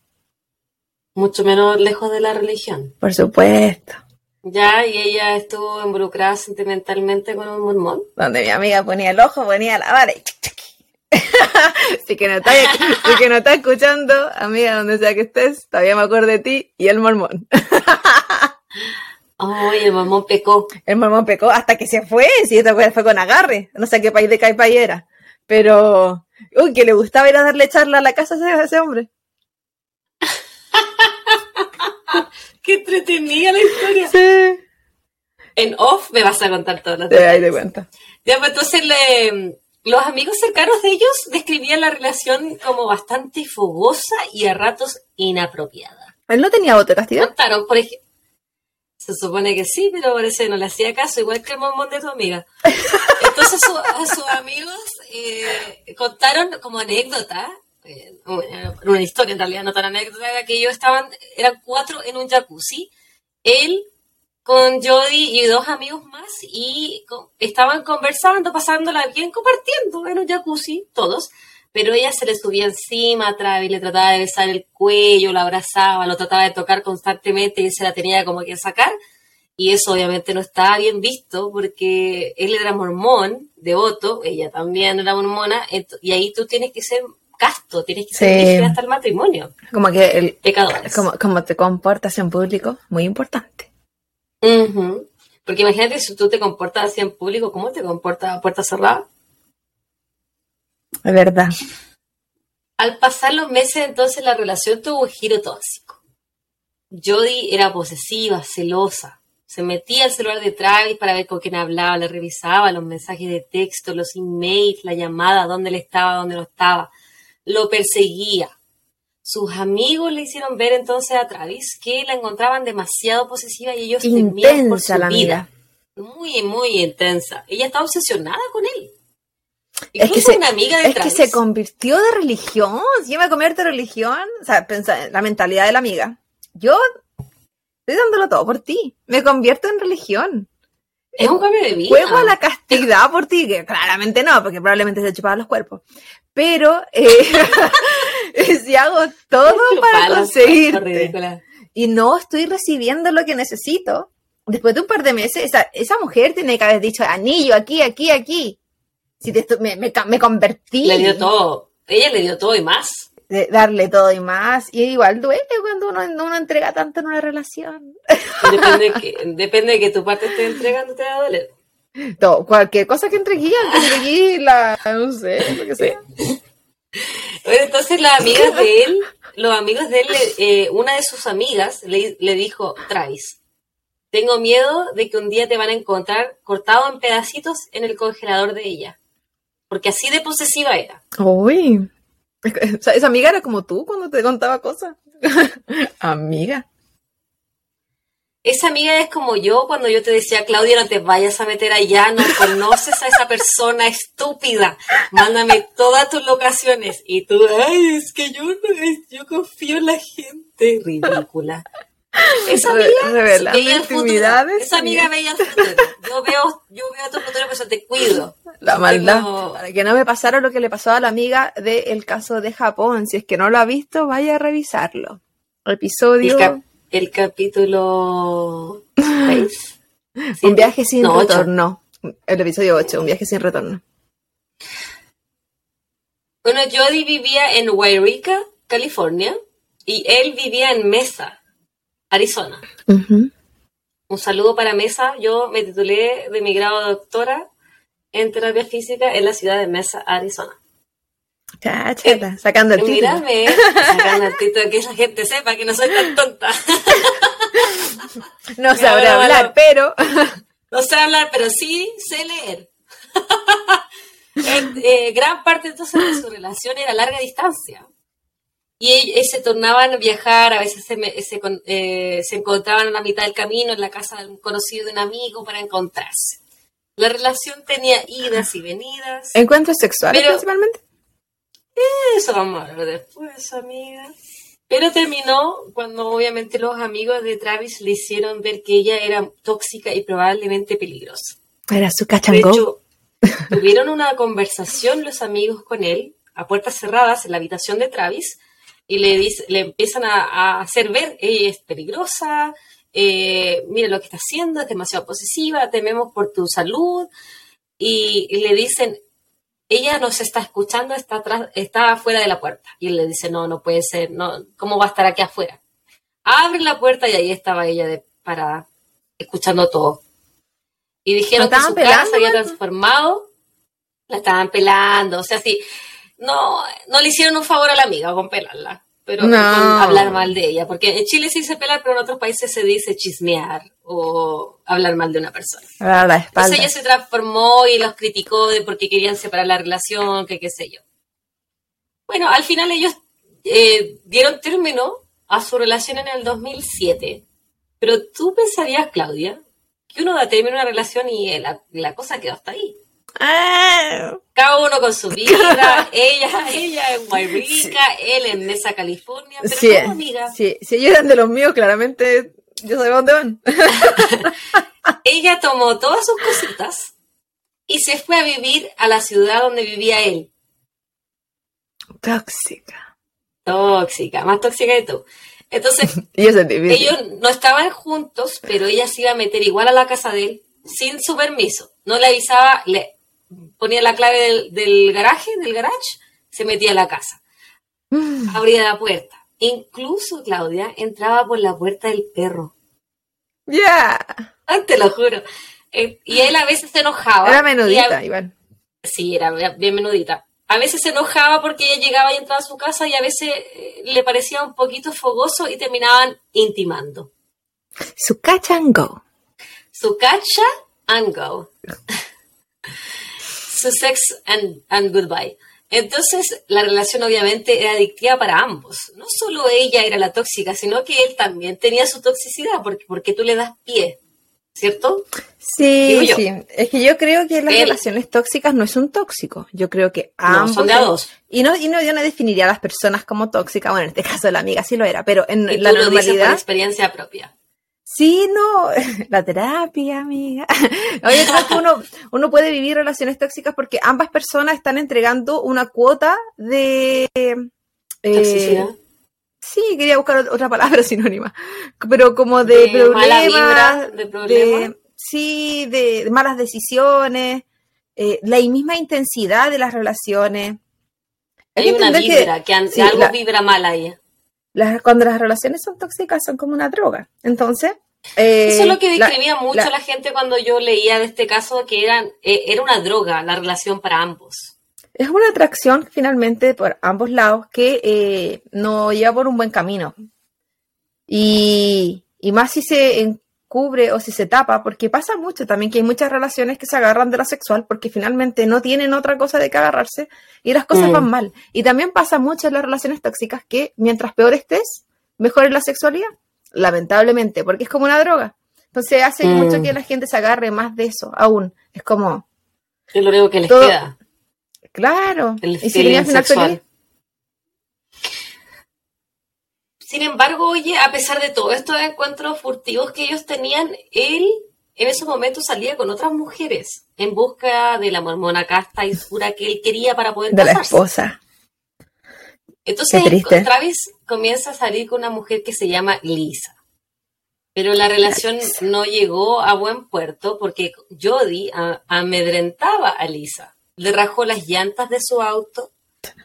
Mucho menos lejos de la religión. Por supuesto. Ya, y ella estuvo involucrada sentimentalmente con un mormón. Donde mi amiga ponía el ojo, ponía la vara y que no estás, si que no estás escuchando, amiga, donde sea que estés, todavía me acuerdo de ti y el mormón. Ay, el mormón pecó. El mormón pecó hasta que se fue, si esta fue, con agarre. No sé qué país de Caipa era. Pero, uy, que le gustaba ir a darle charla a la casa a ese, hombre. Qué entretenida la historia. Sí. En off me vas a contar todas las Te das de cuenta. Ya, pues entonces le- los amigos cercanos de ellos describían la relación como bastante fogosa y a ratos inapropiada. Él no tenía de castidad. Contaron, por ejemplo, se supone que sí, pero parece que no le hacía caso, igual que el mormón de tu amiga. Entonces a sus amigos eh, contaron como anécdota, eh, una una historia en realidad, no tan anécdota, que ellos estaban, eran cuatro en un jacuzzi, él con Jody y dos amigos más y estaban conversando, pasándola bien, compartiendo en un jacuzzi, todos, pero ella se le subía encima a Travis, le trataba de besar el cuello, la abrazaba, lo trataba de tocar constantemente y se la tenía como que sacar. Y eso obviamente no estaba bien visto porque él era mormón, devoto, ella también era mormona, y ahí tú tienes que ser casto, tienes que ser Sí. hasta el matrimonio. Como que el, Pecadores. como, como te comportas en público, muy importante. Porque imagínate si tú te comportas así en público, ¿cómo te comportas a puerta cerrada? Es verdad. Al pasar los meses, entonces la relación tuvo un giro tóxico. Jodie era posesiva, celosa. Se metía al celular de Travis para ver con quién hablaba, le revisaba los mensajes de texto, los emails, la llamada, dónde él estaba, dónde no estaba. Lo perseguía. Sus amigos le hicieron ver entonces a Travis que la encontraban demasiado posesiva y ellos temían por su Intensa la vida. amiga. Muy, muy intensa. Ella estaba obsesionada con él. Es que, se, una amiga de es que se convirtió de religión. Si yo me convierto en religión, o sea, pensa, la mentalidad de la amiga. Yo estoy dándolo todo por ti. Me convierto en religión. Es un cambio de vida. Juego a la castidad por ti, que claramente no, porque probablemente se chupaban los cuerpos. Pero eh, si hago todo para conseguirte y no estoy recibiendo lo que necesito, después de un par de meses, esa, esa mujer tiene que haber dicho anillo aquí, aquí, aquí. Si te me, me, me convertí. Le dio todo. Ella le dio todo y más. de darle todo y más. Y igual duele cuando uno, uno entrega tanto en una relación. Depende de que, depende de que tu parte esté entregando, te va a doler. Todo, cualquier cosa que entregué, que entregué la, no sé, lo que sea. Bueno, entonces las amigas de él, los amigos de él, eh, una de sus amigas le, le dijo, Travis, tengo miedo de que un día te van a encontrar cortado en pedacitos en el congelador de ella. Porque así de posesiva era. Uy. O sea, esa amiga era como tú cuando te contaba cosas. amiga. Esa amiga es como yo cuando yo te decía, Claudia, no te vayas a meter allá, no conoces a esa persona estúpida, mándame todas tus locaciones. Y tú, ay, es que yo, yo confío en la gente. Ridícula. Esa amiga veía el futuro. Esa amiga veía el futuro. Yo veo, yo veo tu futuro, pero te cuido. La maldad. Tengo- Para que no me pasara lo que le pasó a la amiga del caso de Japón. Si es que no lo ha visto, vaya a revisarlo. Episodio. El, cap- el capítulo 6. Un viaje sin No, ocho. retorno. El episodio 8, un viaje sin retorno. Bueno, Jody vivía en Wairika, California, y él vivía en Mesa, Arizona. Un saludo para Mesa. Yo me titulé de mi grado de doctora en terapia física en la ciudad de Mesa, Arizona. Cháchala, sacando el título. Mírame, sacando el título, que la gente sepa que no soy tan tonta. No sabrá bueno, hablar, bueno. pero. No sé hablar, pero sí sé leer. Eh, eh, gran parte entonces de su relación era larga distancia. Y eh, se tornaban a viajar, a veces se, me- se eh, se encontraban a la mitad del camino en la casa de un conocido de un amigo para encontrarse. La relación tenía idas y venidas. Encuentros sexuales Pero- principalmente. Eso vamos a hablar después, amiga. Pero terminó cuando obviamente los amigos de Travis le hicieron ver que ella era tóxica y probablemente peligrosa. Era su De cachango. hecho, tuvieron una conversación los amigos con él a puertas cerradas en la habitación de Travis y le, dice- le empiezan a, a hacer ver, ella es peligrosa, eh, mira lo que está haciendo, es demasiado posesiva, tememos por tu salud y, y le dicen, ella nos está escuchando, está atrás, está afuera de la puerta. Y él le dice, no, no puede ser, no, ¿cómo va a estar aquí afuera? Abre la puerta y ahí estaba ella de parada. escuchando todo. Y dijeron ¿La que su cara se pelando, había transformado, la estaban pelando, o sea, sí, no, no le hicieron un favor a la amiga con pelarla, pero No. con hablar mal de ella, porque en Chile se dice pelar, pero en otros países se dice chismear o hablar mal de una persona. A la Entonces ella se transformó y los criticó de porque querían separar la relación, que qué sé yo. Bueno, al final ellos eh, dieron término a su relación en el 2007. Pero tú pensarías, Claudia, que uno da término a una relación y eh, la, la cosa quedó hasta ahí. Ah, Cada uno con su vida, ella, ella en Guayrica, él en Mesa, California, pero sí, como amiga. sí, si ellos eran de los míos, claramente yo sabía dónde van. Ella tomó todas sus cositas y se fue a vivir a la ciudad donde vivía él. Tóxica. Tóxica, más tóxica que tú. Entonces, ellos no estaban juntos, pero ella se iba a meter igual a la casa de él sin su permiso. No le avisaba, le ponía la clave del, del garaje, del garage, se metía a la casa. Mm, Abría la puerta. Incluso Claudia entraba por la puerta del perro. Ya. Ah, Te lo juro. Eh, y él a veces se enojaba. Era menudita, a- igual. Sí, era bien menudita. A veces se enojaba porque ella llegaba y entraba a su casa y a veces eh, le parecía un poquito fogoso y terminaban intimando. Su catch and go. Su cacha and go. Su sex and, and goodbye. Entonces, la relación obviamente era adictiva para ambos. No solo ella era la tóxica, sino que él también tenía su toxicidad, porque, porque tú le das pie, ¿cierto? Sí, sí. Es que yo creo que las Él- relaciones tóxicas no es un tóxico. Yo creo que No, ambos. son de a dos. Y no, y no, yo no definiría a las personas como tóxicas. Bueno, en este caso la amiga sí lo era, pero en Y la dices por normalidad. experiencia propia. Sí, no, la terapia, amiga. Oye, creo que uno, uno puede vivir relaciones tóxicas porque ambas personas están entregando una cuota de... eh, Toxicidad. sí, quería buscar ot- otra palabra sinónima, pero como de, De problemas, vibra, de problemas. sí, de, de malas decisiones, eh, la misma intensidad de las relaciones. Hay una que vibra, que, sí, algo la- vibra mal ahí. las- cuando las relaciones son tóxicas son como una droga. Entonces... eh, Eso es lo que la- describía mucho la- la, gente cuando yo leía de este caso, que eran, eh, era una droga la relación para ambos. Es una atracción finalmente por ambos lados que eh, no lleva por un buen camino. Y, y más si se encubre o si se tapa, porque pasa mucho también que hay muchas relaciones que se agarran de lo sexual porque finalmente no tienen otra cosa de que agarrarse y las cosas Mm. van mal. Y también pasa mucho en las relaciones tóxicas que mientras peor estés, mejor es la sexualidad. Lamentablemente, porque es como una droga. Entonces hace Mm. mucho que la gente se agarre más de eso aún. Es como, Es lo único que les Todo- queda. claro. El y si feeling tenía al final feliz. Sin embargo, oye, a pesar de todos estos encuentros furtivos que ellos tenían, él en esos momentos salía con otras mujeres en busca de la mormona casta y pura que él quería para poder de la esposa. Entonces. Travis comienza a salir con una mujer que se llama Lisa. Pero la relación no llegó a buen puerto porque Jody amedrentaba a Lisa. Le rajó las llantas de su auto,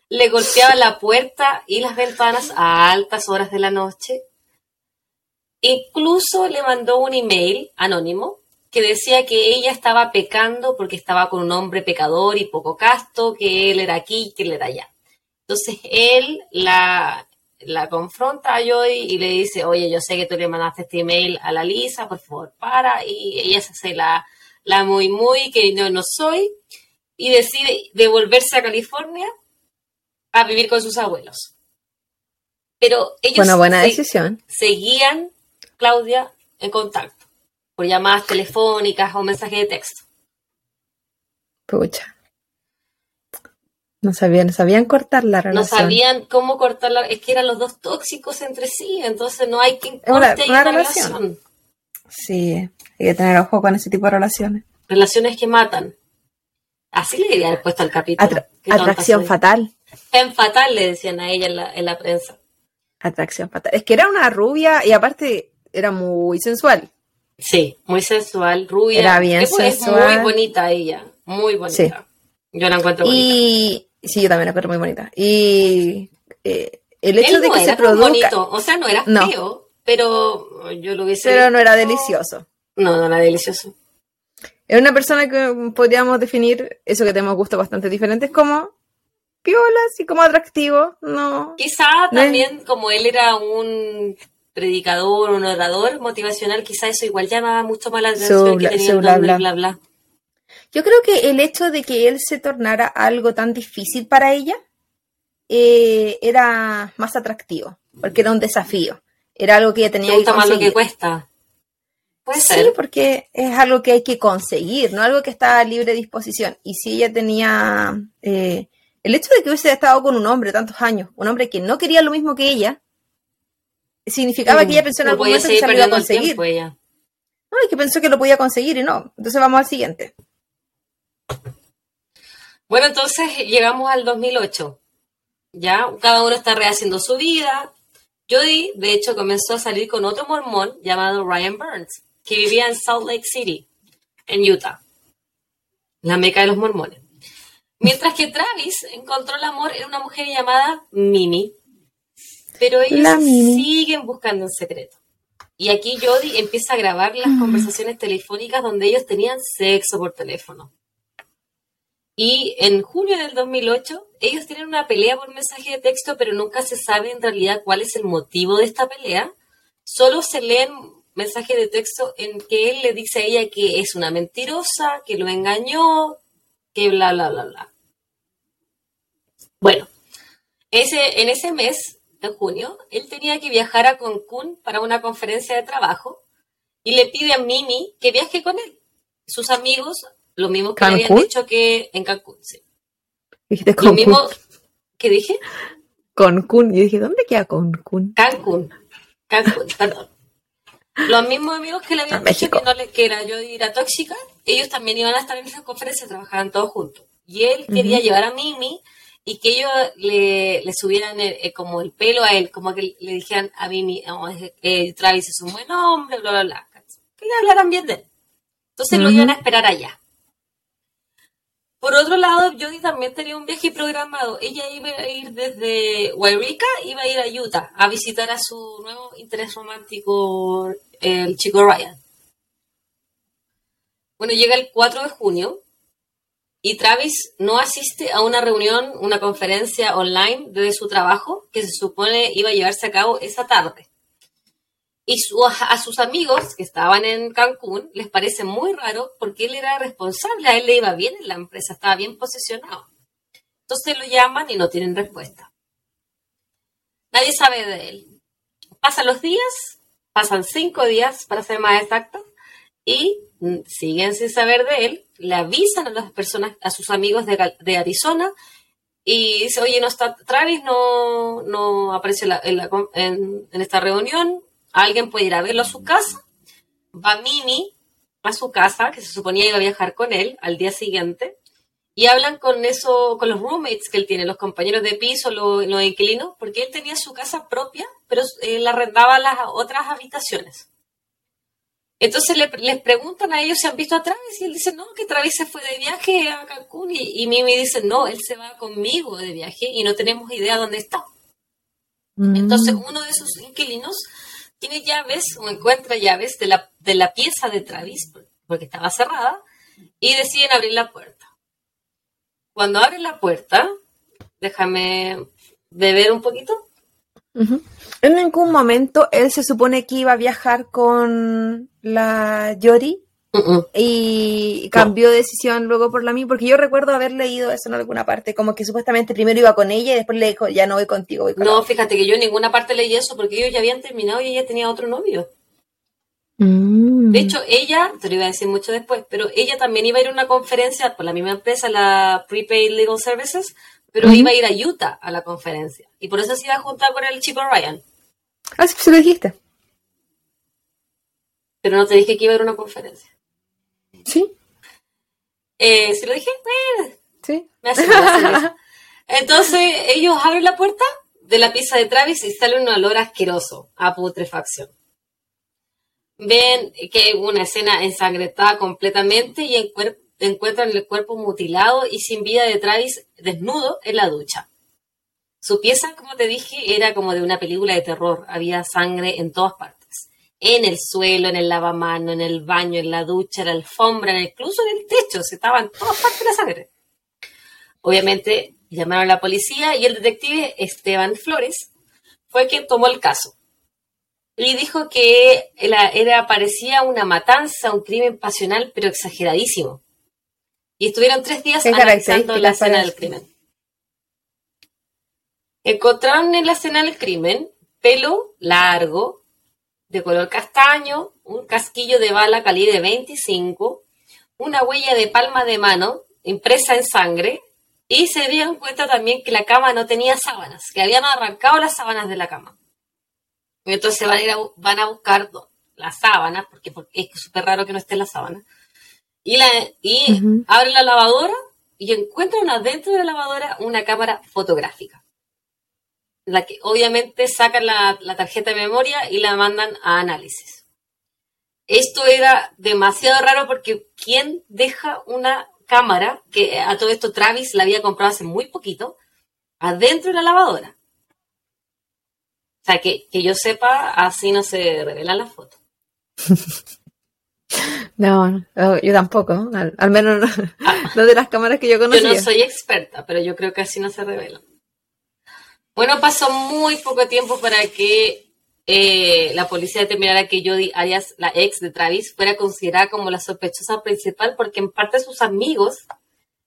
le golpeaba la puerta y las ventanas a altas horas de la noche. Incluso le mandó un email anónimo que decía que ella estaba pecando porque estaba con un hombre pecador y poco casto, que él era aquí y que él era allá. Entonces él la, la confronta a Joy y le dice, oye, yo sé que tú le mandaste este email a la Lisa, por favor, para. Y ella se hace la, la muy, muy, que yo no soy, y decide devolverse a California a vivir con sus abuelos. Pero ellos Bueno, buena se- decisión. seguían, Claudia, en contacto, por llamadas telefónicas o mensajes de texto. Pucha. No sabían, no sabían cortar la No relación. sabían cómo cortarla, es que eran los dos tóxicos entre sí, entonces no hay quien Es una- corte una una relación. relación. Sí, hay que tener ojo con ese tipo de relaciones. Relaciones que matan. Así le debería haber puesto al capítulo. Atra- atracción fatal. Femme fatal, le decían a ella en la, en la prensa. Atracción fatal. Es que era una rubia y aparte era muy sensual. Sí, muy sensual, rubia. Era bien Es- Es sensual. muy bonita ella, muy bonita. Sí. Yo la encuentro bonita. Y sí, yo también la encuentro muy bonita. Y eh, el hecho Él de no que se era tan produzca. bonito, o sea, no era No. feo, pero yo lo hubiese... Pero no era delicioso. No, no era delicioso. Es una persona que podríamos definir eso que tenemos gustos bastante diferentes como piola, así como atractivo. No. Quizá No es- también, como él era un predicador, un orador motivacional, quizá eso igual llamaba mucho más la atención que tenía bla, bla. bla bla. Yo creo que el hecho de que él se tornara algo tan difícil para ella eh, era más atractivo, porque era un desafío. Era algo que ella ¿Te tenía que más lo que conseguir. cuesta? Puede Sí, ser. porque es algo que hay que conseguir, no algo que está a libre disposición. Y si ella tenía eh, el hecho de que hubiese estado con un hombre tantos años, un hombre que no quería lo mismo que ella, significaba que ella pensó en algún momento que se lo iba a conseguir. tiempo ella. No, y que pensó que lo podía conseguir y no. Entonces vamos al siguiente. Bueno, entonces llegamos al 2008. Ya cada uno está rehaciendo su vida. Jody, de hecho, comenzó a salir con otro mormón llamado Ryan Burns, que vivía en Salt Lake City, en Utah, la meca de los mormones. Mientras que Travis encontró el amor en una mujer llamada Mimi. Pero ellos siguen buscando en secreto. Y aquí Jody empieza a grabar las conversaciones telefónicas donde ellos tenían sexo por teléfono. Y en junio del 2008, ellos tienen una pelea por mensaje de texto, pero nunca se sabe en realidad cuál es el motivo de esta pelea. Solo se leen mensajes de texto en que él le dice a ella que es una mentirosa, que lo engañó, que bla, bla, bla, bla. Bueno, ese, en ese mes, en junio, él tenía que viajar a Cancún para una conferencia de trabajo y le pide a Mimi que viaje con él. Sus amigos, lo mismo que le habían dicho que en Cancún, sí. Dijiste Lo Cancún. mismo que dije, Cancún. Yo dije, ¿dónde queda Cancún? Cancún. Cancún, perdón. Los mismos amigos que le habían A dicho México. que no le que era yo era tóxica, ellos también iban a estar en esa conferencia, trabajaban todos juntos. Y él quería llevar a Mimi y que ellos le, le subieran el- eh, como el pelo a él, como que le dijeran a Mimi, oh, eh, Travis es un buen hombre, bla, bla, bla. Que le hablaran bien de él. Entonces lo iban a esperar allá. Por otro lado, Jodie también tenía un viaje programado. Ella iba a ir desde Wairika, iba a ir a Utah a visitar a su nuevo interés romántico, el chico Ryan. Bueno, llega el 4 de junio y Travis no asiste a una reunión, una conferencia online desde su trabajo que se supone iba a llevarse a cabo esa tarde. Y su- a sus amigos que estaban en Cancún les parece muy raro porque él era responsable, a él le iba bien en la empresa, estaba bien posicionado. Entonces lo llaman y no tienen respuesta. Nadie sabe de él. Pasan los días, pasan cinco días para ser más exactos, y mm, siguen sin saber de él. Le avisan a las personas, a sus amigos de, de Arizona, y dice, oye, no está Travis, no, no aparece la- en, la en- en esta reunión, alguien puede ir a verlo a su casa. Va Mimi a su casa, que se suponía iba a viajar con él al día siguiente, y hablan con eso, con los roommates que él tiene, los compañeros de piso, lo- los, inquilinos, porque él tenía su casa propia, pero él arrendaba las otras habitaciones. Entonces le- les preguntan a ellos si han visto a Travis y él dice, no, que Travis se fue de viaje a Cancún y, y Mimi dice, no, él se va conmigo de viaje y no tenemos idea dónde está. Entonces Mm. uno de sus inquilinos tiene llaves o encuentra llaves de la, de la pieza de Travis, por- porque estaba cerrada, y deciden abrir la puerta. Cuando abren la puerta, déjame beber un poquito. En ningún momento él se supone que iba a viajar con la Yori y cambió de decisión luego por la mí, porque yo recuerdo haber leído eso en alguna parte, como que supuestamente primero iba con ella y después le dijo, ya no voy contigo, voy con No, otra". fíjate que yo en ninguna parte leí eso porque ellos ya habían terminado y ella tenía otro novio. Mm. De hecho, ella, te lo iba a decir mucho después, pero ella también iba a ir a una conferencia por la misma empresa, la Prepaid Legal Services, pero iba a ir a Utah a la conferencia. Y por eso se iba a juntar con el chico Ryan. Ah, sí, se lo dijiste. Pero no te dije que iba a ir a una conferencia. Sí, Eh, ¿Se lo dije? Eh, sí. me hace. Entonces, ellos abren la puerta de la pieza de Travis y sale un olor asqueroso a putrefacción. Ven que hay una escena ensangrentada completamente y encuer- encuentran el cuerpo mutilado y sin vida de Travis desnudo en la ducha. Su pieza, como te dije, era como de una película de terror. Había sangre en todas partes. En el suelo, en el lavamano, en el baño, en la ducha, en la alfombra, incluso en el techo, se estaban en todas partes de la sangre. Obviamente llamaron a la policía y el detective Esteban Flores fue quien tomó el caso. Y dijo que era, era, parecía una matanza, un crimen pasional, pero exageradísimo. Y estuvieron tres días analizando la escena del crimen. Encontraron en la escena del crimen pelo largo, de color castaño, un casquillo de bala calibre 25, una huella de palma de mano impresa en sangre y se dieron cuenta también que la cama no tenía sábanas, que habían arrancado las sábanas de la cama. Entonces van a, ir a, van a buscar las sábanas, porque, porque es súper raro que no esté la sábana. Y, la, y abren la lavadora y encuentran adentro de la lavadora una cámara fotográfica. La que obviamente sacan la, la tarjeta de memoria y la mandan a análisis. Esto era demasiado raro porque ¿quién deja una cámara, que a todo esto Travis la había comprado hace muy poquito, adentro de la lavadora. O sea, que, yo sepa, así no se revela la foto. No, yo tampoco, al, menos ah. no, de las cámaras que yo conocía. Yo no soy experta, pero yo creo que así no se revela. Bueno, pasó muy poco tiempo para que eh, la policía determinara que Jody Arias, la ex de Travis, fuera considerada como la sospechosa principal porque en parte sus amigos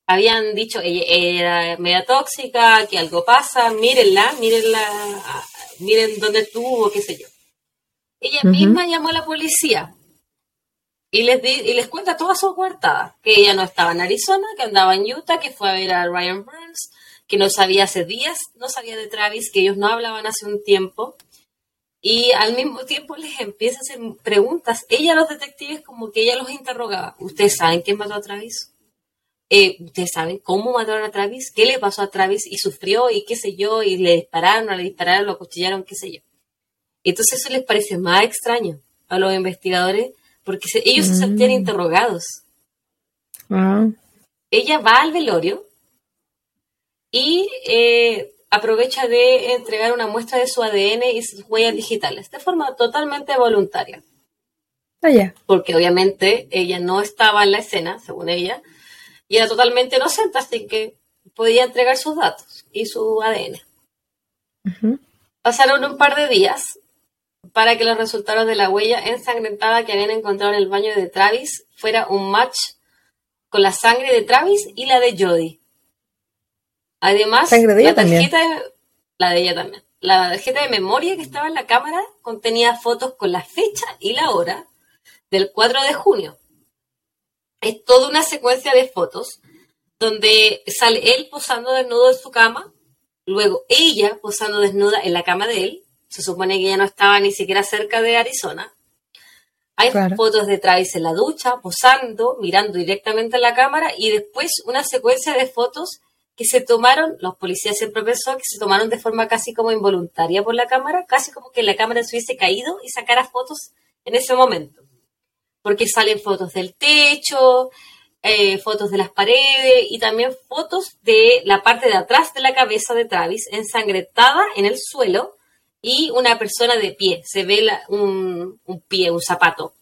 habían dicho ella era media tóxica, que algo pasa, mírenla, mírenla, miren dónde estuvo, qué sé yo. Ella misma llamó a la policía y les, y les cuenta toda su coartada, que ella no estaba en Arizona, que andaba en Utah, que fue a ver a Ryan Burns, que no sabía hace días, no sabía de Travis, que ellos no hablaban hace un tiempo y al mismo tiempo les empieza a hacer preguntas. Ella a los detectives como que ella los interrogaba. ¿Ustedes saben quién mató a Travis? Eh, ¿Ustedes saben cómo mataron a Travis? ¿Qué le pasó a Travis? Y sufrió y qué sé yo, y le dispararon, o le dispararon, lo acuchillaron, qué sé yo. Entonces eso les parece más extraño a los investigadores porque ellos se sentían mm. interrogados. Ah. Ella va al velorio y eh, aprovecha de entregar una muestra de su ADN y sus huellas digitales de forma totalmente voluntaria. Ah, Porque obviamente ella no estaba en la escena, según ella, y era totalmente inocente, así que podía entregar sus datos y su ADN. Pasaron un par de días para que los resultados de la huella ensangrentada que habían encontrado en el baño de Travis fuera un match con la sangre de Travis y la de Jody. Además, la tarjeta de, la de ella también. La tarjeta de memoria que estaba en la cámara contenía fotos con la fecha y la hora del 4 de junio. Es toda una secuencia de fotos donde sale él posando desnudo en su cama, luego ella posando desnuda en la cama de él. Se supone que ella no estaba ni siquiera cerca de Arizona. Hay fotos de Travis en la ducha, posando, mirando directamente a la cámara y después una secuencia de fotos que se tomaron, los policías siempre pensó que se tomaron de forma casi como involuntaria por la cámara, casi como que la cámara se hubiese caído y sacara fotos en ese momento. Porque salen fotos del techo, eh, fotos de las paredes y también fotos de la parte de atrás de la cabeza de Travis ensangrentada en el suelo y una persona de pie. Se ve un, pie, un zapato.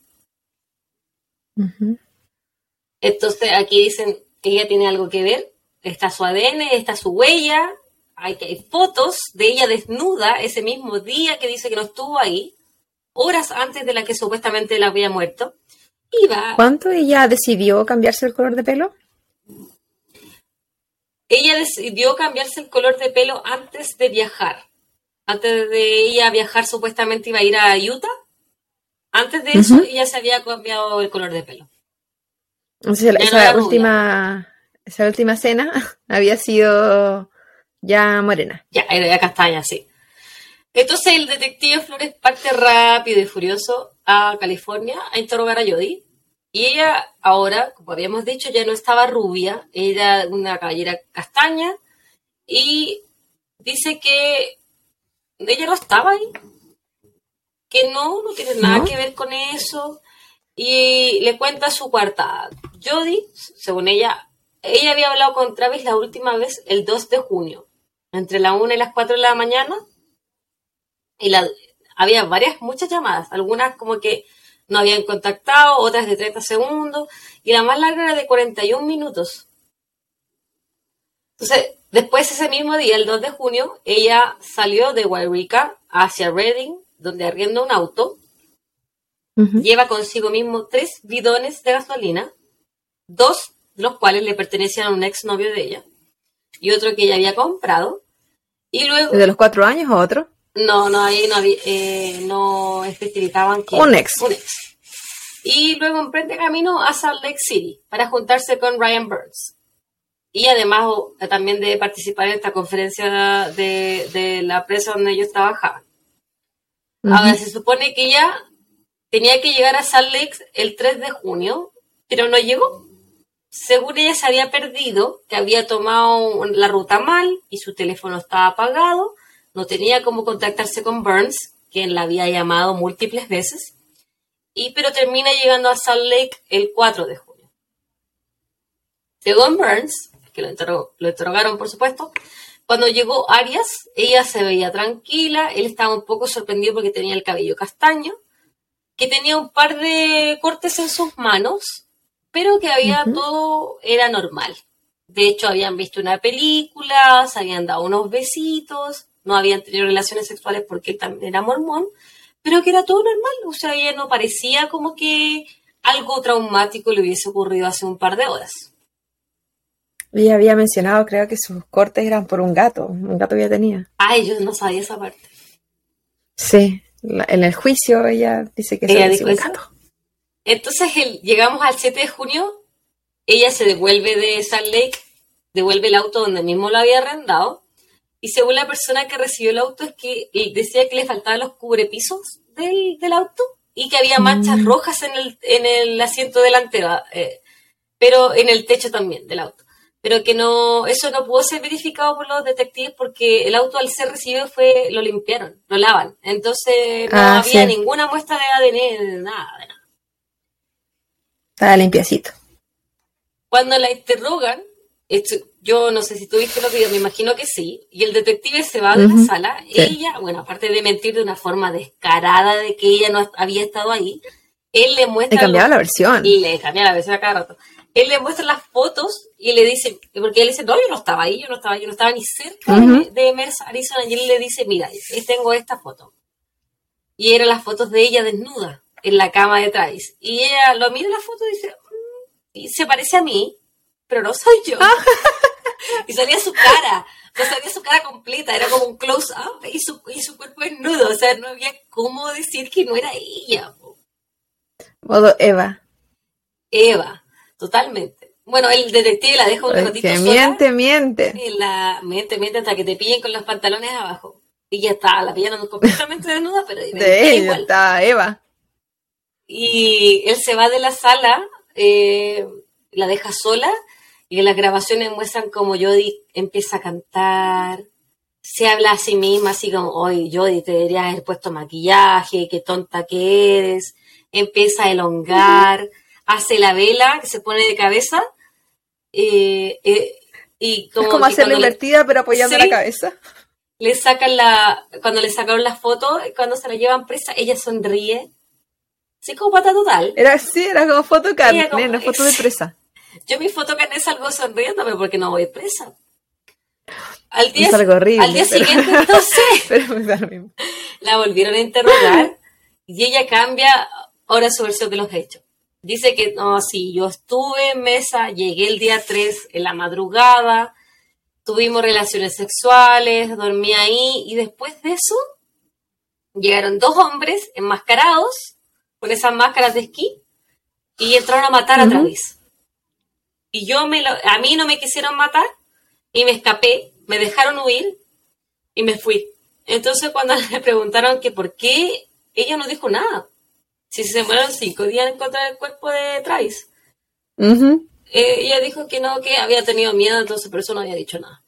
Entonces aquí dicen que ella tiene algo que ver está su ADN, está su huella, hay, hay fotos de ella desnuda ese mismo día que dice que no estuvo ahí, horas antes de la que supuestamente la había muerto. Y ¿Cuánto ella decidió cambiarse el color de pelo? Ella decidió cambiarse el color de pelo antes de viajar. Antes de ella viajar, supuestamente iba a ir a Utah. Antes de eso, ella se había cambiado el color de pelo. Sea, esa última, esa última cena había sido ya morena. Ya, era ya castaña, sí. Entonces el detective Flores parte rápido y furioso a California a interrogar a Jody. Y ella ahora, como habíamos dicho, ya no estaba rubia, era una caballera castaña y dice que ella no estaba ahí, que no, no tiene nada que ver con eso y le cuenta su cuarta. Jody, según ella, ella había hablado con Travis la última vez el 2 de junio, entre la 1 y las 4 de la mañana. Y la, había varias, muchas llamadas, algunas como que no habían contactado, otras de 30 segundos, y la más larga era de 41 minutos. Entonces, después ese mismo día, el 2 de junio, ella salió de Wairika hacia Reading, donde arrienda un auto, lleva consigo mismo tres bidones de gasolina, dos los cuales le pertenecían a un exnovio de ella, y otro que ella había comprado, y luego... ¿De los cuatro años o otro? No, no, ahí no, había, eh, no especificaban que... Un ex. Un ex. Y luego emprende camino a Salt Lake City para juntarse con Ryan Burns. Y además también de participar en esta conferencia de, de la empresa donde ellos trabajaban. Ahora, se supone que ella tenía que llegar a Salt Lake el 3 de junio, pero no llegó. Según ella se había perdido, que había tomado la ruta mal y su teléfono estaba apagado, no tenía cómo contactarse con Burns, quien la había llamado múltiples veces, y pero termina llegando a Salt Lake el 4 de junio. Según Burns, que lo, lo interrogaron por supuesto, cuando llegó Arias, ella se veía tranquila, él estaba un poco sorprendido porque tenía el cabello castaño, que tenía un par de cortes en sus manos, pero que había todo, era normal. De hecho, habían visto una película, se habían dado unos besitos, no habían tenido relaciones sexuales porque él también era mormón, pero que era todo normal. O sea, ella no parecía como que algo traumático le hubiese ocurrido hace un par de horas. Ella había mencionado, creo que sus cortes eran por un gato, un gato que ella tenía. Ay, yo no sabía esa parte. Sí, en el juicio ella dice que ella dijo un gato. Entonces llegamos al 7 de junio, ella se devuelve de Salt Lake, devuelve el auto donde mismo lo había arrendado, y según la persona que recibió el auto es que decía que le faltaban los cubrepisos del, del auto y que había manchas mm. rojas en el, en el asiento delantero, eh, pero en el techo también del auto pero que no, eso no pudo ser verificado por los detectives porque el auto al ser recibido fue, lo limpiaron, lo lavan. Entonces no ah, había ninguna muestra de ADN, nada, de nada. Estaba limpiacito. Cuando la interrogan, yo no sé si tuviste los videos, me imagino que sí, y el detective se va de la sala, ella, bueno, aparte de mentir de una forma descarada de que ella no había estado ahí, él le muestra... Le cambiaba la versión. Y le cambiaba la versión a cada rato él le muestra las fotos y le dice, porque él dice, no, yo no estaba ahí, yo no estaba, yo no estaba ni cerca de, de Merce, Arizona, y él le dice, mira, tengo esta foto. Y eran las fotos de ella desnuda en la cama de Travis. Y ella lo mira la foto y dice, mm", y se parece a mí, pero no soy yo. y salía su cara, no salía su cara completa, era como un close-up y su, y su cuerpo desnudo, o sea, no había cómo decir que no era ella. Modo Eva. Eva. Totalmente. Bueno, el detective la deja un ratito que miente, miente. la, miente, miente hasta que te pillen con los pantalones abajo. Y ya está, la pillaron completamente desnuda, pero de igual. está Eva. Y él se va de la sala, eh, la deja sola, y en las grabaciones muestran como Jodie empieza a cantar, se habla a sí misma, así como, oye, Jodie, te deberías haber puesto maquillaje, qué tonta que eres, empieza a elongar hace la vela, que se pone de cabeza. Eh, eh, y como, es como hacerla invertida, pero apoyando la cabeza. Le sacan la. Cuando le sacaron la foto, cuando se la llevan presa, ella sonríe. Psicópata total. Era así, era como foto carne, una foto de presa. Yo mi foto carne salgo sonriéndome porque no voy presa. Al día, horrible, al día siguiente, entonces, la volvieron a interrogar y ella cambia ahora su versión de los hechos. Dice que no, sí, yo estuve en mesa, llegué el día 3 en la madrugada, tuvimos relaciones sexuales, dormí ahí y después de eso llegaron dos hombres enmascarados con esas máscaras de esquí y entraron a matar a Travis. Y yo me lo, a mí no me quisieron matar y me escapé, me dejaron huir y me fui. Entonces cuando le preguntaron que por qué, ella no dijo nada si se demoraron cinco días en encontrar el cuerpo de Travis. Eh, ella dijo que no, que había tenido miedo, entonces por eso no había dicho nada.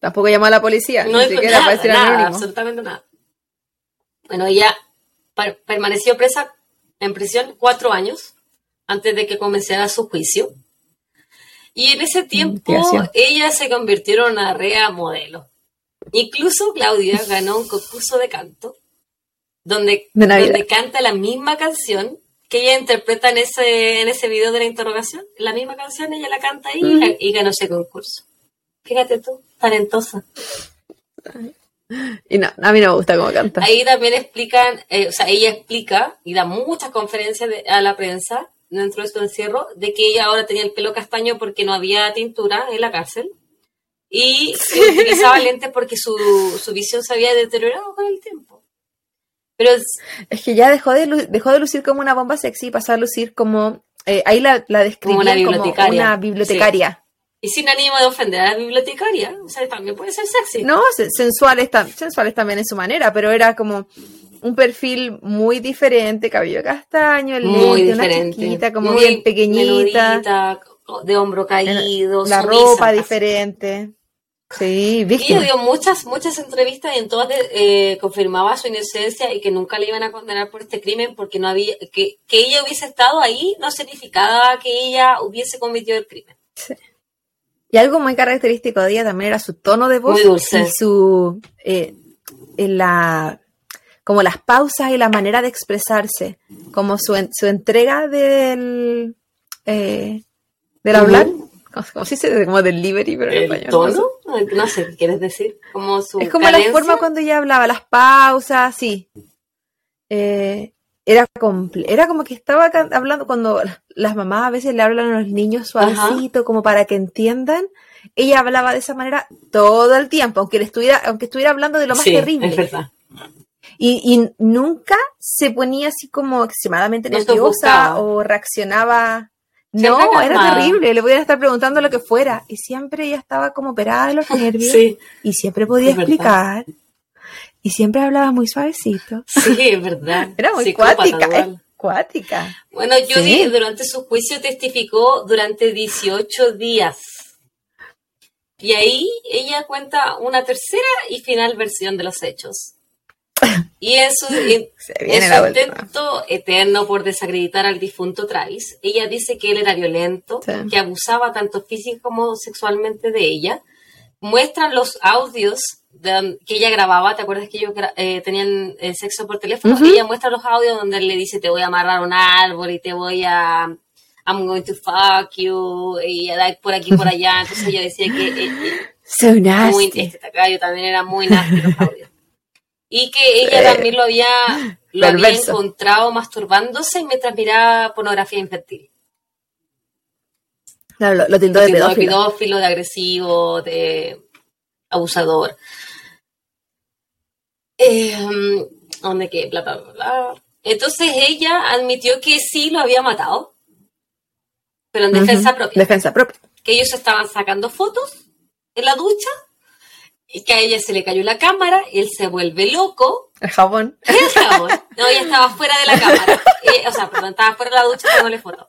Tampoco llamó a la policía, no ni siquiera nada, nada absolutamente nada. Bueno, ella permaneció presa en prisión cuatro años antes de que comenzara su juicio. Y en ese tiempo ella se convirtió en una rea modelo. Incluso Claudia ganó un concurso de canto donde, De donde canta la misma canción que ella interpreta en ese, en ese video de la interrogación. La misma canción ella la canta ahí y ganó ese concurso. Fíjate tú, talentosa. Y no, a mí no me gusta cómo canta. Ahí también explican, eh, o sea, ella explica y da muchas conferencias de- a la prensa dentro de su encierro de que ella ahora tenía el pelo castaño porque no había tintura en la cárcel y utilizaba lentes porque su, su visión se había deteriorado con el tiempo. Pero es, Es que ya dejó de, dejó de lucir como una bomba sexy y pasó a lucir como. eh, ahí la, la describían Como una como bibliotecaria. una bibliotecaria. Y sin ánimo de ofender a la bibliotecaria, o sea, también puede ser sexy. No, se- sensuales, sensuales también en su manera, pero era como un perfil muy diferente, cabello castaño, muy lente, una diferente. chiquita, como muy bien pequeñita, menudita, de hombro caído, la sumisa, ropa así. diferente. Sí, Ella víctima. dio muchas, muchas entrevistas y en todas eh, confirmaba su inocencia y que nunca le iban a condenar por este crimen porque no había, que, que ella hubiese estado ahí no significaba que ella hubiese cometido el crimen. Y algo muy característico de ella también era su tono de voz y su eh, en la como las pausas y la manera de expresarse, como su, en- su entrega del eh, del hablar, como, como si se dice como delivery, pero en ¿El español. tono? no sé. No sé qué quieres decir. Como su Es como la forma cuando ella hablaba, las pausas, sí. Eh, era, comple- era como que estaba hablando cuando las mamás a veces le hablan a los niños suavecito, como para que entiendan. Ella hablaba de esa manera todo el tiempo, aunque le estuviera, aunque estuviera hablando de lo más Sí, terrible. es verdad. Y, y nunca se ponía así como extremadamente No nerviosa o reaccionaba. Siempre No, era terrible. Le podían estar preguntando lo que fuera. Y siempre ella estaba como operada de los nervios. Sí, Y siempre podía verdad. Y siempre hablaba muy suavecito. sí, es verdad. Era muy Psicópata, cuática. cuática. Bueno, Judy Sí. durante su juicio testificó durante 18 días. Y ahí ella cuenta una tercera y final versión de los hechos. Y en su, en- en intento eterno por desacreditar al difunto Travis, ella dice que él era violento, Sí. que abusaba tanto física como sexualmente de ella. Muestran los audios de- que ella grababa, ¿te acuerdas que ellos eh, tenían eh, sexo por teléfono? Ujú. Ella muestra los audios donde él le dice te voy a amarrar a un árbol y te voy a... I'm going to fuck you y dar por aquí por allá. Entonces ella decía que eh, eh, So nasty. muy, este tacayo también era muy nasty los audios. Y que ella también lo había, lo había encontrado masturbándose mientras miraba pornografía infantil. Claro, lo, lo tildó de Tipo de pedófilo. pedófilo, de agresivo, de abusador. Eh, ¿Dónde qué? Bla, bla, bla. Entonces ella admitió que sí lo había matado, pero en defensa Ujú. propia. Defensa propia. que ellos estaban sacando fotos en la ducha y que a ella se le cayó la cámara y él se vuelve loco. El jabón. El jabón. No, ella estaba fuera de la cámara. Eh, o sea, perdón, estaba fuera de la ducha sacándole fotos.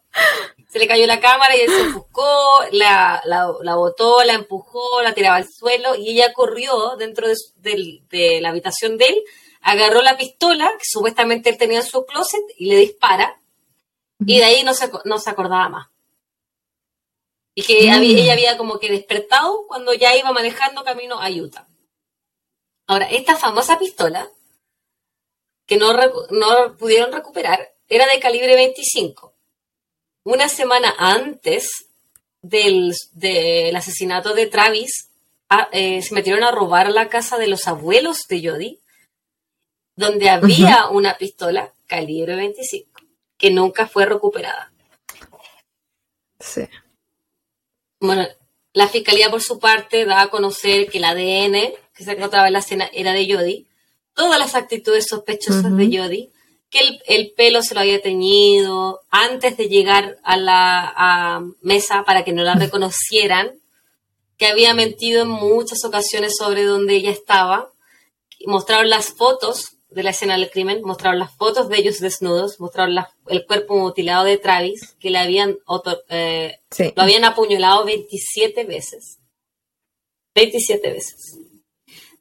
Se le cayó la cámara y él se ofuscó, la, la, la botó, la empujó, la tiraba al suelo y ella corrió dentro de, de la habitación de él, agarró la pistola que supuestamente él tenía en su closet y le dispara y de ahí no se, no se acordaba más. Y que Mm. había- ella había como que despertado cuando ya iba manejando camino a Utah. Ahora, esta famosa pistola, que no, no pudieron recuperar, era de calibre 25. Una semana antes del, del asesinato de Travis, a- eh, se metieron a robar la casa de los abuelos de Jody, donde había una pistola calibre 25, que nunca fue recuperada. Sí. Bueno, la fiscalía por su parte da a conocer que el ADN que se encontraba en la escena era de Jody, todas las actitudes sospechosas de Jody, que el, el pelo se lo había teñido antes de llegar a la a mesa para que no la reconocieran, que había mentido en muchas ocasiones sobre dónde ella estaba, mostraron las fotos de la escena del crimen, mostraron las fotos de ellos desnudos, mostraron la- el cuerpo mutilado de Travis, que le habían otor- eh, Sí. lo habían apuñalado 27 veces. 27 veces.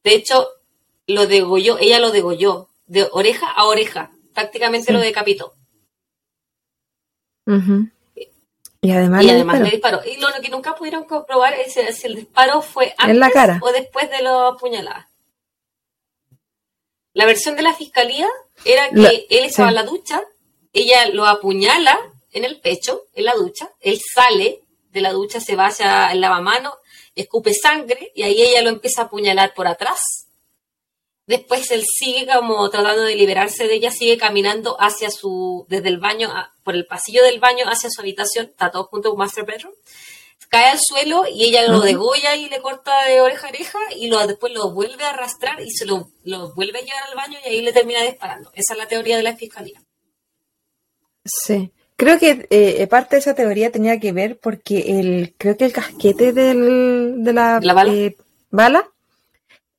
De hecho, lo degolló, ella lo degolló, de oreja a oreja. Prácticamente Sí. lo decapitó. Y además, y le además disparó. le disparó. Y lo que nunca pudieron comprobar es si el disparo fue antes En la cara. o después de lo apuñalada. La versión de la fiscalía era que La- él estaba sí. en la ducha, ella lo apuñala en el pecho, en la ducha, él sale de la ducha, se va hacia el lavamano, escupe sangre y ahí ella lo empieza a apuñalar por atrás. Después él sigue como tratando de liberarse de ella, sigue caminando hacia su, desde el baño, a- por el pasillo del baño hacia su habitación, está todo junto con Master Bedroom. Cae al suelo y ella lo degolla y le corta de oreja a oreja y lo, después lo vuelve a arrastrar y se lo, lo vuelve a llevar al baño y ahí le termina disparando. Esa es la teoría de la fiscalía. Sí. Creo que eh, parte de esa teoría tenía que ver porque el, creo que el casquete del, de la, ¿La bala? eh, bala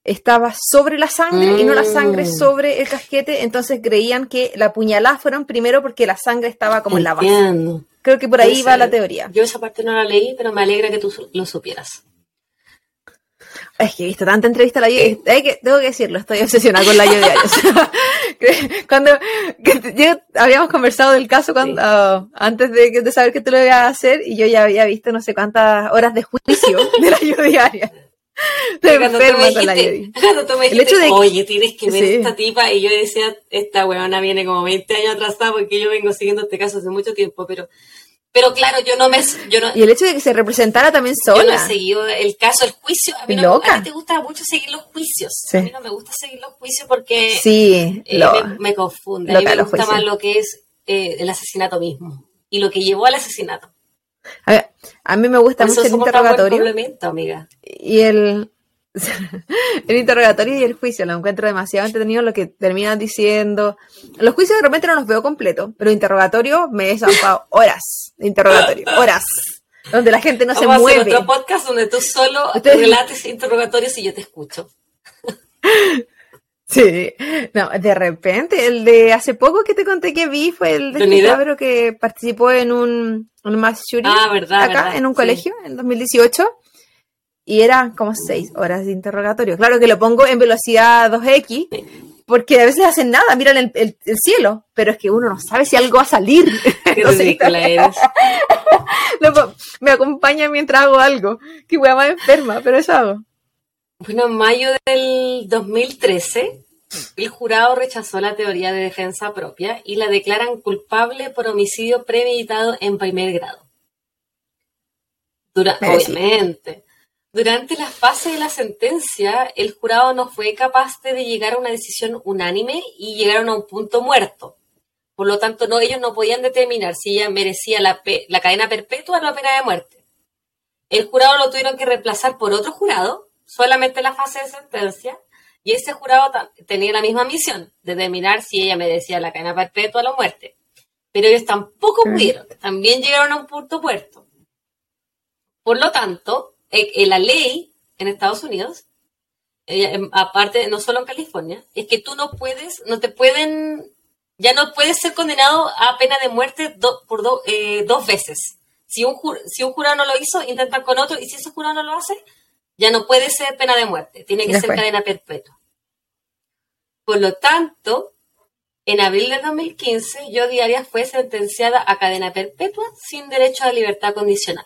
estaba sobre la sangre y no la sangre Mm. sobre el casquete, entonces creían que la puñalada fueron primero porque la sangre estaba como en la base. Creo que por ahí va la teoría. Yo esa parte no la leí, pero me alegra que tú lo supieras. Es que he visto tanta entrevista a la hay que, tengo que decirlo, estoy obsesionada con la. O sea, que cuando que yo habíamos conversado del caso cuando, Sí. antes de, de saber que tú lo ibas a hacer y yo ya había visto no sé cuántas horas de juicio de la Yo Cuando tú, enferma me la dijiste, diaria. cuando tú me El dijiste, hecho de que- oye, tienes que ver Sí. esta tipa, y yo decía, esta weona viene como 20 años atrasada porque yo vengo siguiendo este caso hace mucho tiempo, pero, pero claro, yo no me, yo no, Y el hecho de que se representara también yo no he sola. seguido el caso, el juicio, a mí no, Loca. a ti te gusta mucho seguir los juicios, Sí. a mí no me gusta seguir los juicios porque Sí, eh, lo- me, me confunde, a mí me gusta juicios. más lo que es eh, el asesinato mismo, y lo que llevó al asesinato. A, ver, a mí me gusta eso mucho el interrogatorio. amiga. y el, el interrogatorio y el juicio lo encuentro demasiado entretenido lo que terminan diciendo. Los juicios de repente no los veo completos, pero interrogatorio me he zampado horas de interrogatorio, horas, donde la gente no se Vamos a hacer mueve. otro podcast donde tú solo Ustedes- relates interrogatorios y yo te escucho. Sí, no, de repente, el de hace poco que te conté que vi fue el de ¿Johnny este cabro que participó en un, un mass shooting Ah, verdad, acá verdad, en un sí. colegio en 2018 y eran como seis horas de interrogatorio. Claro que lo pongo en velocidad 2x porque a veces hacen nada, miran el, el- el cielo, pero es que uno no sabe si algo va a salir. Qué ridícula eres. po- me acompaña mientras hago algo. Qué wea más enferma, pero eso hago. Bueno, en mayo del 2013, el jurado rechazó la teoría de defensa propia y la declaran culpable por homicidio premeditado en primer grado. Dura- Merecido. obviamente. Durante la fase de la sentencia, el jurado no fue capaz de llegar a una decisión unánime y llegaron a un punto muerto. Por lo tanto, no, ellos no podían determinar si ella merecía la, la cadena perpetua o la pena de muerte. El jurado lo tuvieron que reemplazar por otro jurado, solamente en la fase de sentencia, y ese jurado tenía la misma misión, determinar si ella merecía la cadena perpetua o la muerte. Pero ellos tampoco pudieron, también llegaron a un punto muerto. Por lo tanto, eh, eh, la ley en Estados Unidos, eh, em, aparte, no solo en California, es que tú no puedes, no te pueden, ya no puedes ser condenado a pena de muerte do- por do- eh, dos veces. Si un, si un jurado no lo hizo, intentan con otro, y si ese jurado no lo hace, ya no puede ser pena de muerte, tiene que ser cadena perpetua. Por lo tanto, en abril de 2015, Yo Diaria fue sentenciada a cadena perpetua sin derecho a libertad condicional.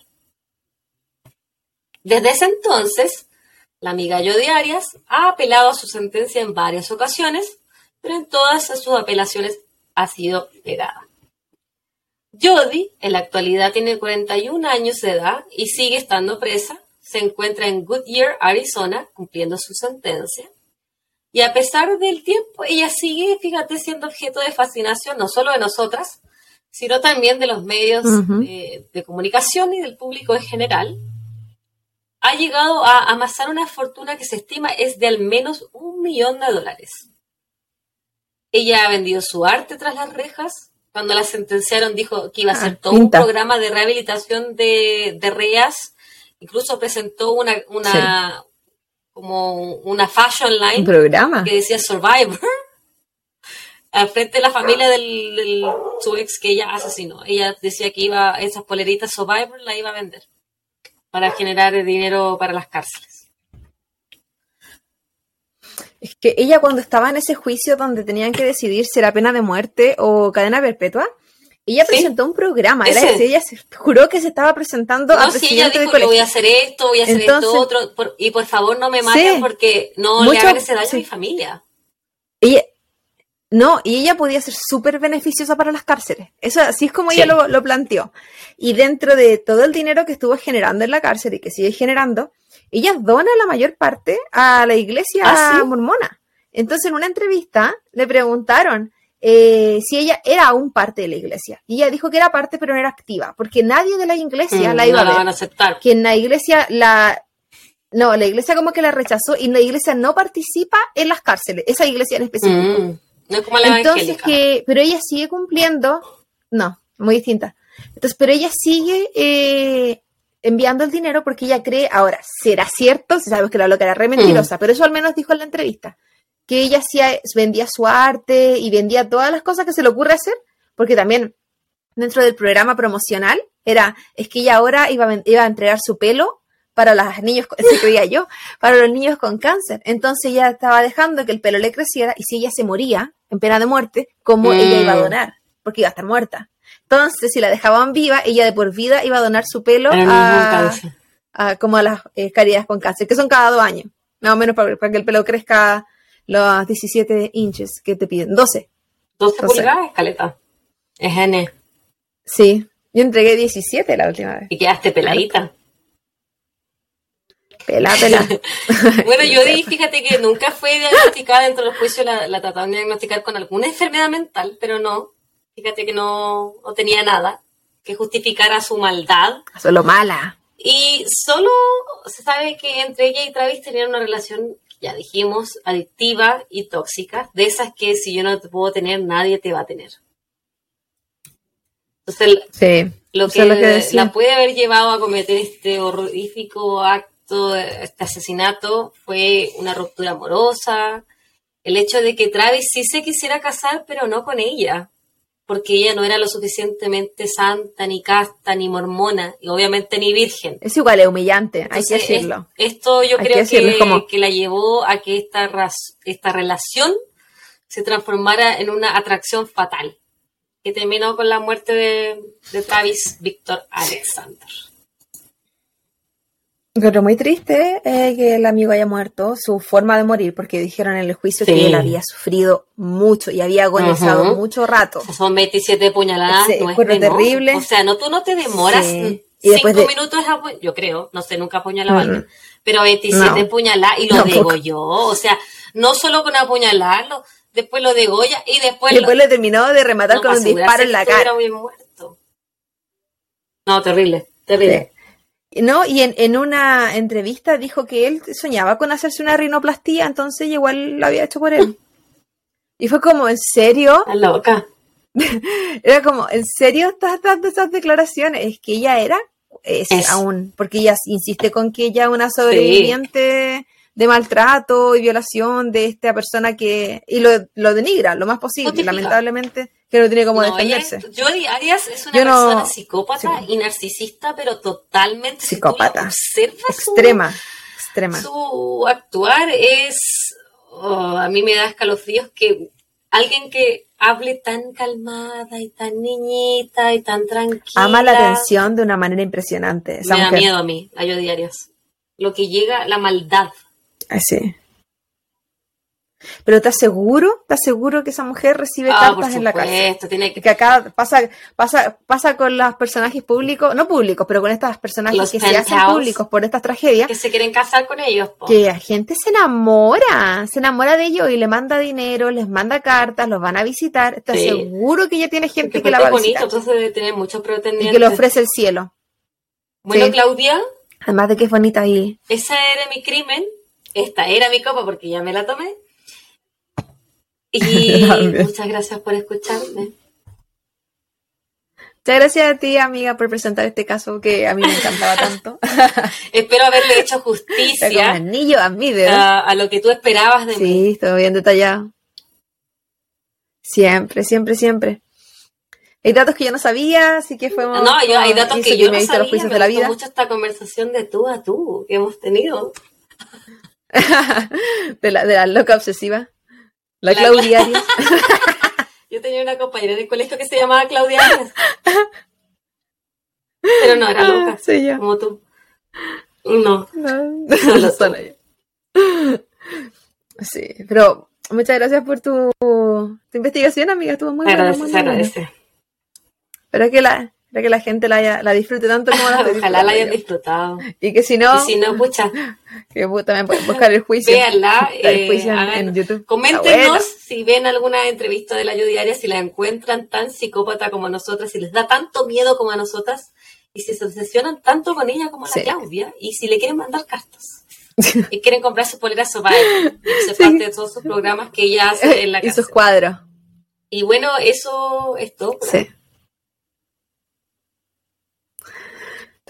Desde ese entonces, la amiga Yo Diarias ha apelado a su sentencia en varias ocasiones, pero en todas sus apelaciones ha sido negada. Jody, en la actualidad, tiene 41 años de edad y sigue estando presa. Se encuentra en Goodyear, Arizona, cumpliendo su sentencia. Y a pesar del tiempo, ella sigue, fíjate, siendo objeto de fascinación, no solo de nosotras, sino también de los medios Ujú. de, de comunicación y del público en general. Ha llegado a amasar una fortuna que se estima es de al menos un millón de dólares. Ella ha vendido su arte tras las rejas. Cuando la sentenciaron dijo que iba a Ah, hacer todo pinta. un programa de rehabilitación de, de reas. Incluso presentó una, una como una fashion Un line programa. que decía Survivor al frente de la familia del, del- su ex que ella asesinó. Ella decía que iba esas poleritas Survivor la iba a vender para generar dinero para las cárceles. Es que ella cuando estaba en ese juicio donde tenían que decidir si era pena de muerte o cadena perpetua, ella Sí. presentó un programa. Era Ese. ese, ella se juró que se estaba presentando a No, si ella presidente dijo, yo voy a colegio. hacer esto, voy a hacer Entonces- esto otro, por- y por favor no me maten Sí. porque no le hagan ese daño sí. a mi familia. ella, no, y ella podía ser súper beneficiosa para las cárceles. Eso así es como Sí. ella lo, lo planteó. Y dentro de todo el dinero que estuvo generando en la cárcel y que sigue generando, ella dona la mayor parte a la iglesia ¿Ah, sí? mormona. Entonces, en una entrevista le preguntaron eh, si ella era aún parte de la iglesia. Y ella dijo que era parte, pero no era activa, porque nadie de la iglesia Mm, la iba no a ver van a aceptar. que en la iglesia la no, la iglesia como que la rechazó y la iglesia no participa en las cárceles, esa iglesia en específico. Mm, No es como la Entonces evangélica. que, pero ella sigue cumpliendo, no, muy distinta. Entonces, pero ella sigue eh, enviando el dinero porque ella cree, ahora, será cierto, si sabes que la loca era re mentirosa, pero eso al menos dijo en la entrevista, que ella hacía, vendía su arte y vendía todas las cosas que se le ocurre hacer, porque también dentro del programa promocional era, es que ella ahora iba a, ven- iba a entregar su pelo para los niños, se creía yo, para los niños con cáncer. Entonces ella estaba dejando que el pelo le creciera y si ella se moría en pena de muerte, ¿cómo Mm. ella iba a donar? Porque iba a estar muerta. Entonces, si la dejaban viva, ella de por vida iba a donar su pelo a, a- como a las eh, caridades con cáncer, que son cada dos años, más o menos para, para que el pelo crezca los 17 inches que te piden, 12. 12 no sé. pulgadas, escaleta. Es N. Sí, yo entregué 17 la última vez. Y quedaste peladita. Pela, pela. Bueno, yo di, fíjate que nunca fue diagnosticada dentro del juicio, la, la trataron de diagnosticar con alguna enfermedad mental, pero no. Fíjate que no, no tenía nada que justificara su maldad. Solo mala. Y solo se sabe que entre ella y Travis tenían una relación, ya dijimos, adictiva y tóxica, de esas que si yo no te puedo tener, nadie te va a tener. Entonces, Sí. lo que, lo que la puede haber llevado a cometer este horrorífico acto, este asesinato, fue una ruptura amorosa, el hecho de que Travis sí se quisiera casar, pero no con ella, porque ella no era lo suficientemente santa, ni casta, ni mormona, y obviamente ni virgen. Es igual, es humillante, hay que decirlo. es- esto yo Hay creo que decirlo, que, es como- que la llevó a que esta, ras- esta relación se transformara en una atracción fatal, que terminó con la muerte de, de Travis Victor Alexander. Pero muy triste eh, que el amigo haya muerto, su forma de morir, porque dijeron en el juicio Sí. que él había sufrido mucho y había agonizado mucho rato. O sea, son 27 puñaladas, Sí, no es menor. terrible. O sea, no tú no te demoras Sí. Y cinco de- minutos, a yo creo, no sé, nunca apuñalaba Mm. pero 27 No. puñaladas y lo Tampoco. degolló. O sea, no solo con apuñalarlo, después lo degolla y después, Y después le terminó de rematar no, con para un disparo en la cara. muerto. No, terrible, terrible. No, y en, en una entrevista dijo que él soñaba con hacerse una rinoplastía, entonces igual lo había hecho por él. Y fue como, ¿en serio? Está loca. Era como, ¿en serio estás dando esas declaraciones? Es que ella era, es, Es. aún, porque ella insiste con que ella es una sobreviviente de maltrato y violación de esta persona que, y lo, lo denigra lo más posible, lamentablemente, que no tiene cómo No, defenderse. es- Jodie Arias es una Yo no- persona psicópata sí. y narcisista, pero totalmente Psicópata. observas su- Extrema, extrema. Su actuar es. oh, a mí me da escalofríos que alguien que hable tan calmada y tan niñita y tan tranquila. Ama la atención de una manera impresionante. Esa Me da miedo a mí, a yo diarias. Lo que llega, la maldad. Ay, sí. Pero ¿estás seguro? ¿Estás seguro que esa mujer recibe Ah, cartas en la cárcel? tiene que. Que acá pasa, pasa, pasa con los personajes públicos, no públicos, pero con estos personajes Los que se hacen públicos por estas tragedias, que se quieren casar con ellos. po. que la gente se enamora, se enamora de ellos y le manda dinero, les manda cartas, los van a visitar. ¿Estás Sí. seguro que ya tiene gente Porque que la va a bonito, visitar? entonces debe tener muchos Y pretendientes. que le ofrece el cielo. Bueno, Sí. Claudia, Además de que es bonita y esa era mi crimen. Esta era mi copa porque ya me la tomé. Y muchas gracias por escucharme. Muchas gracias a ti, amiga, por presentar este caso que a mí me encantaba tanto. Espero haberle hecho justicia anillo a dedo. a, a lo que tú esperabas de mí. Sí, todo bien detallado. Siempre, siempre, siempre. Hay datos que yo no sabía, así que fue No, yo, hay datos que yo me no he visto sabía. los juicios Me de la vida. mucho esta conversación de tú a tú que hemos tenido. de, la, de la loca obsesiva. La, La Claudia Arias. Yo tenía una compañera del colegio que se llamaba Claudia Arias. Pero no era loca, Soy yo. como tú. No. No, yo. Sí, pero Muchas gracias por tu, tu investigación, amiga. Estuvo muy Se buena. agradece, muy, se buena. agradece. Espero que la, espero que la gente la, haya- la disfrute tanto como la Ojalá la hayan disfrutado. Y que si no, Y si no, pucha, que también pueden buscar el juicio. véanla. El eh, juicio en, hagan- en YouTube. Coméntenos si ven alguna entrevista de la Yo Diaria, si la encuentran tan psicópata como nosotras, si les da tanto miedo como a nosotras, y si se obsesionan tanto con ella como a la Sí. Claudia, y si le quieren mandar cartas. y quieren comprar sus poleras sopa y Sí. parte de todos sus programas que ella hace en la y casa. sus cuadros. Y bueno, eso es todo. por Sí. Esto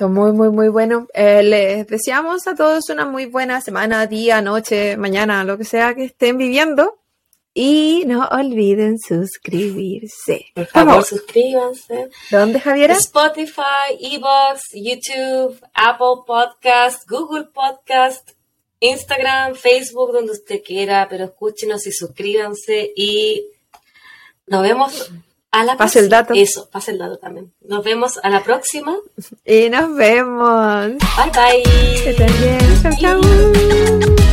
muy, muy, muy bueno. Eh, les deseamos a todos una muy buena semana, día, noche, mañana, lo que sea que estén viviendo. Y no olviden suscribirse. Por favor, favor. suscríbanse. ¿Dónde, Javiera? Spotify, Evox, YouTube, Apple Podcast, Google Podcast, Instagram, Facebook, donde usted quiera, pero escúchenos y suscríbanse y nos vemos a la Pase el dato. Eso, pase el dato también. Nos vemos a la próxima. Y nos vemos. Bye bye. Que estén bien. Chau, chau.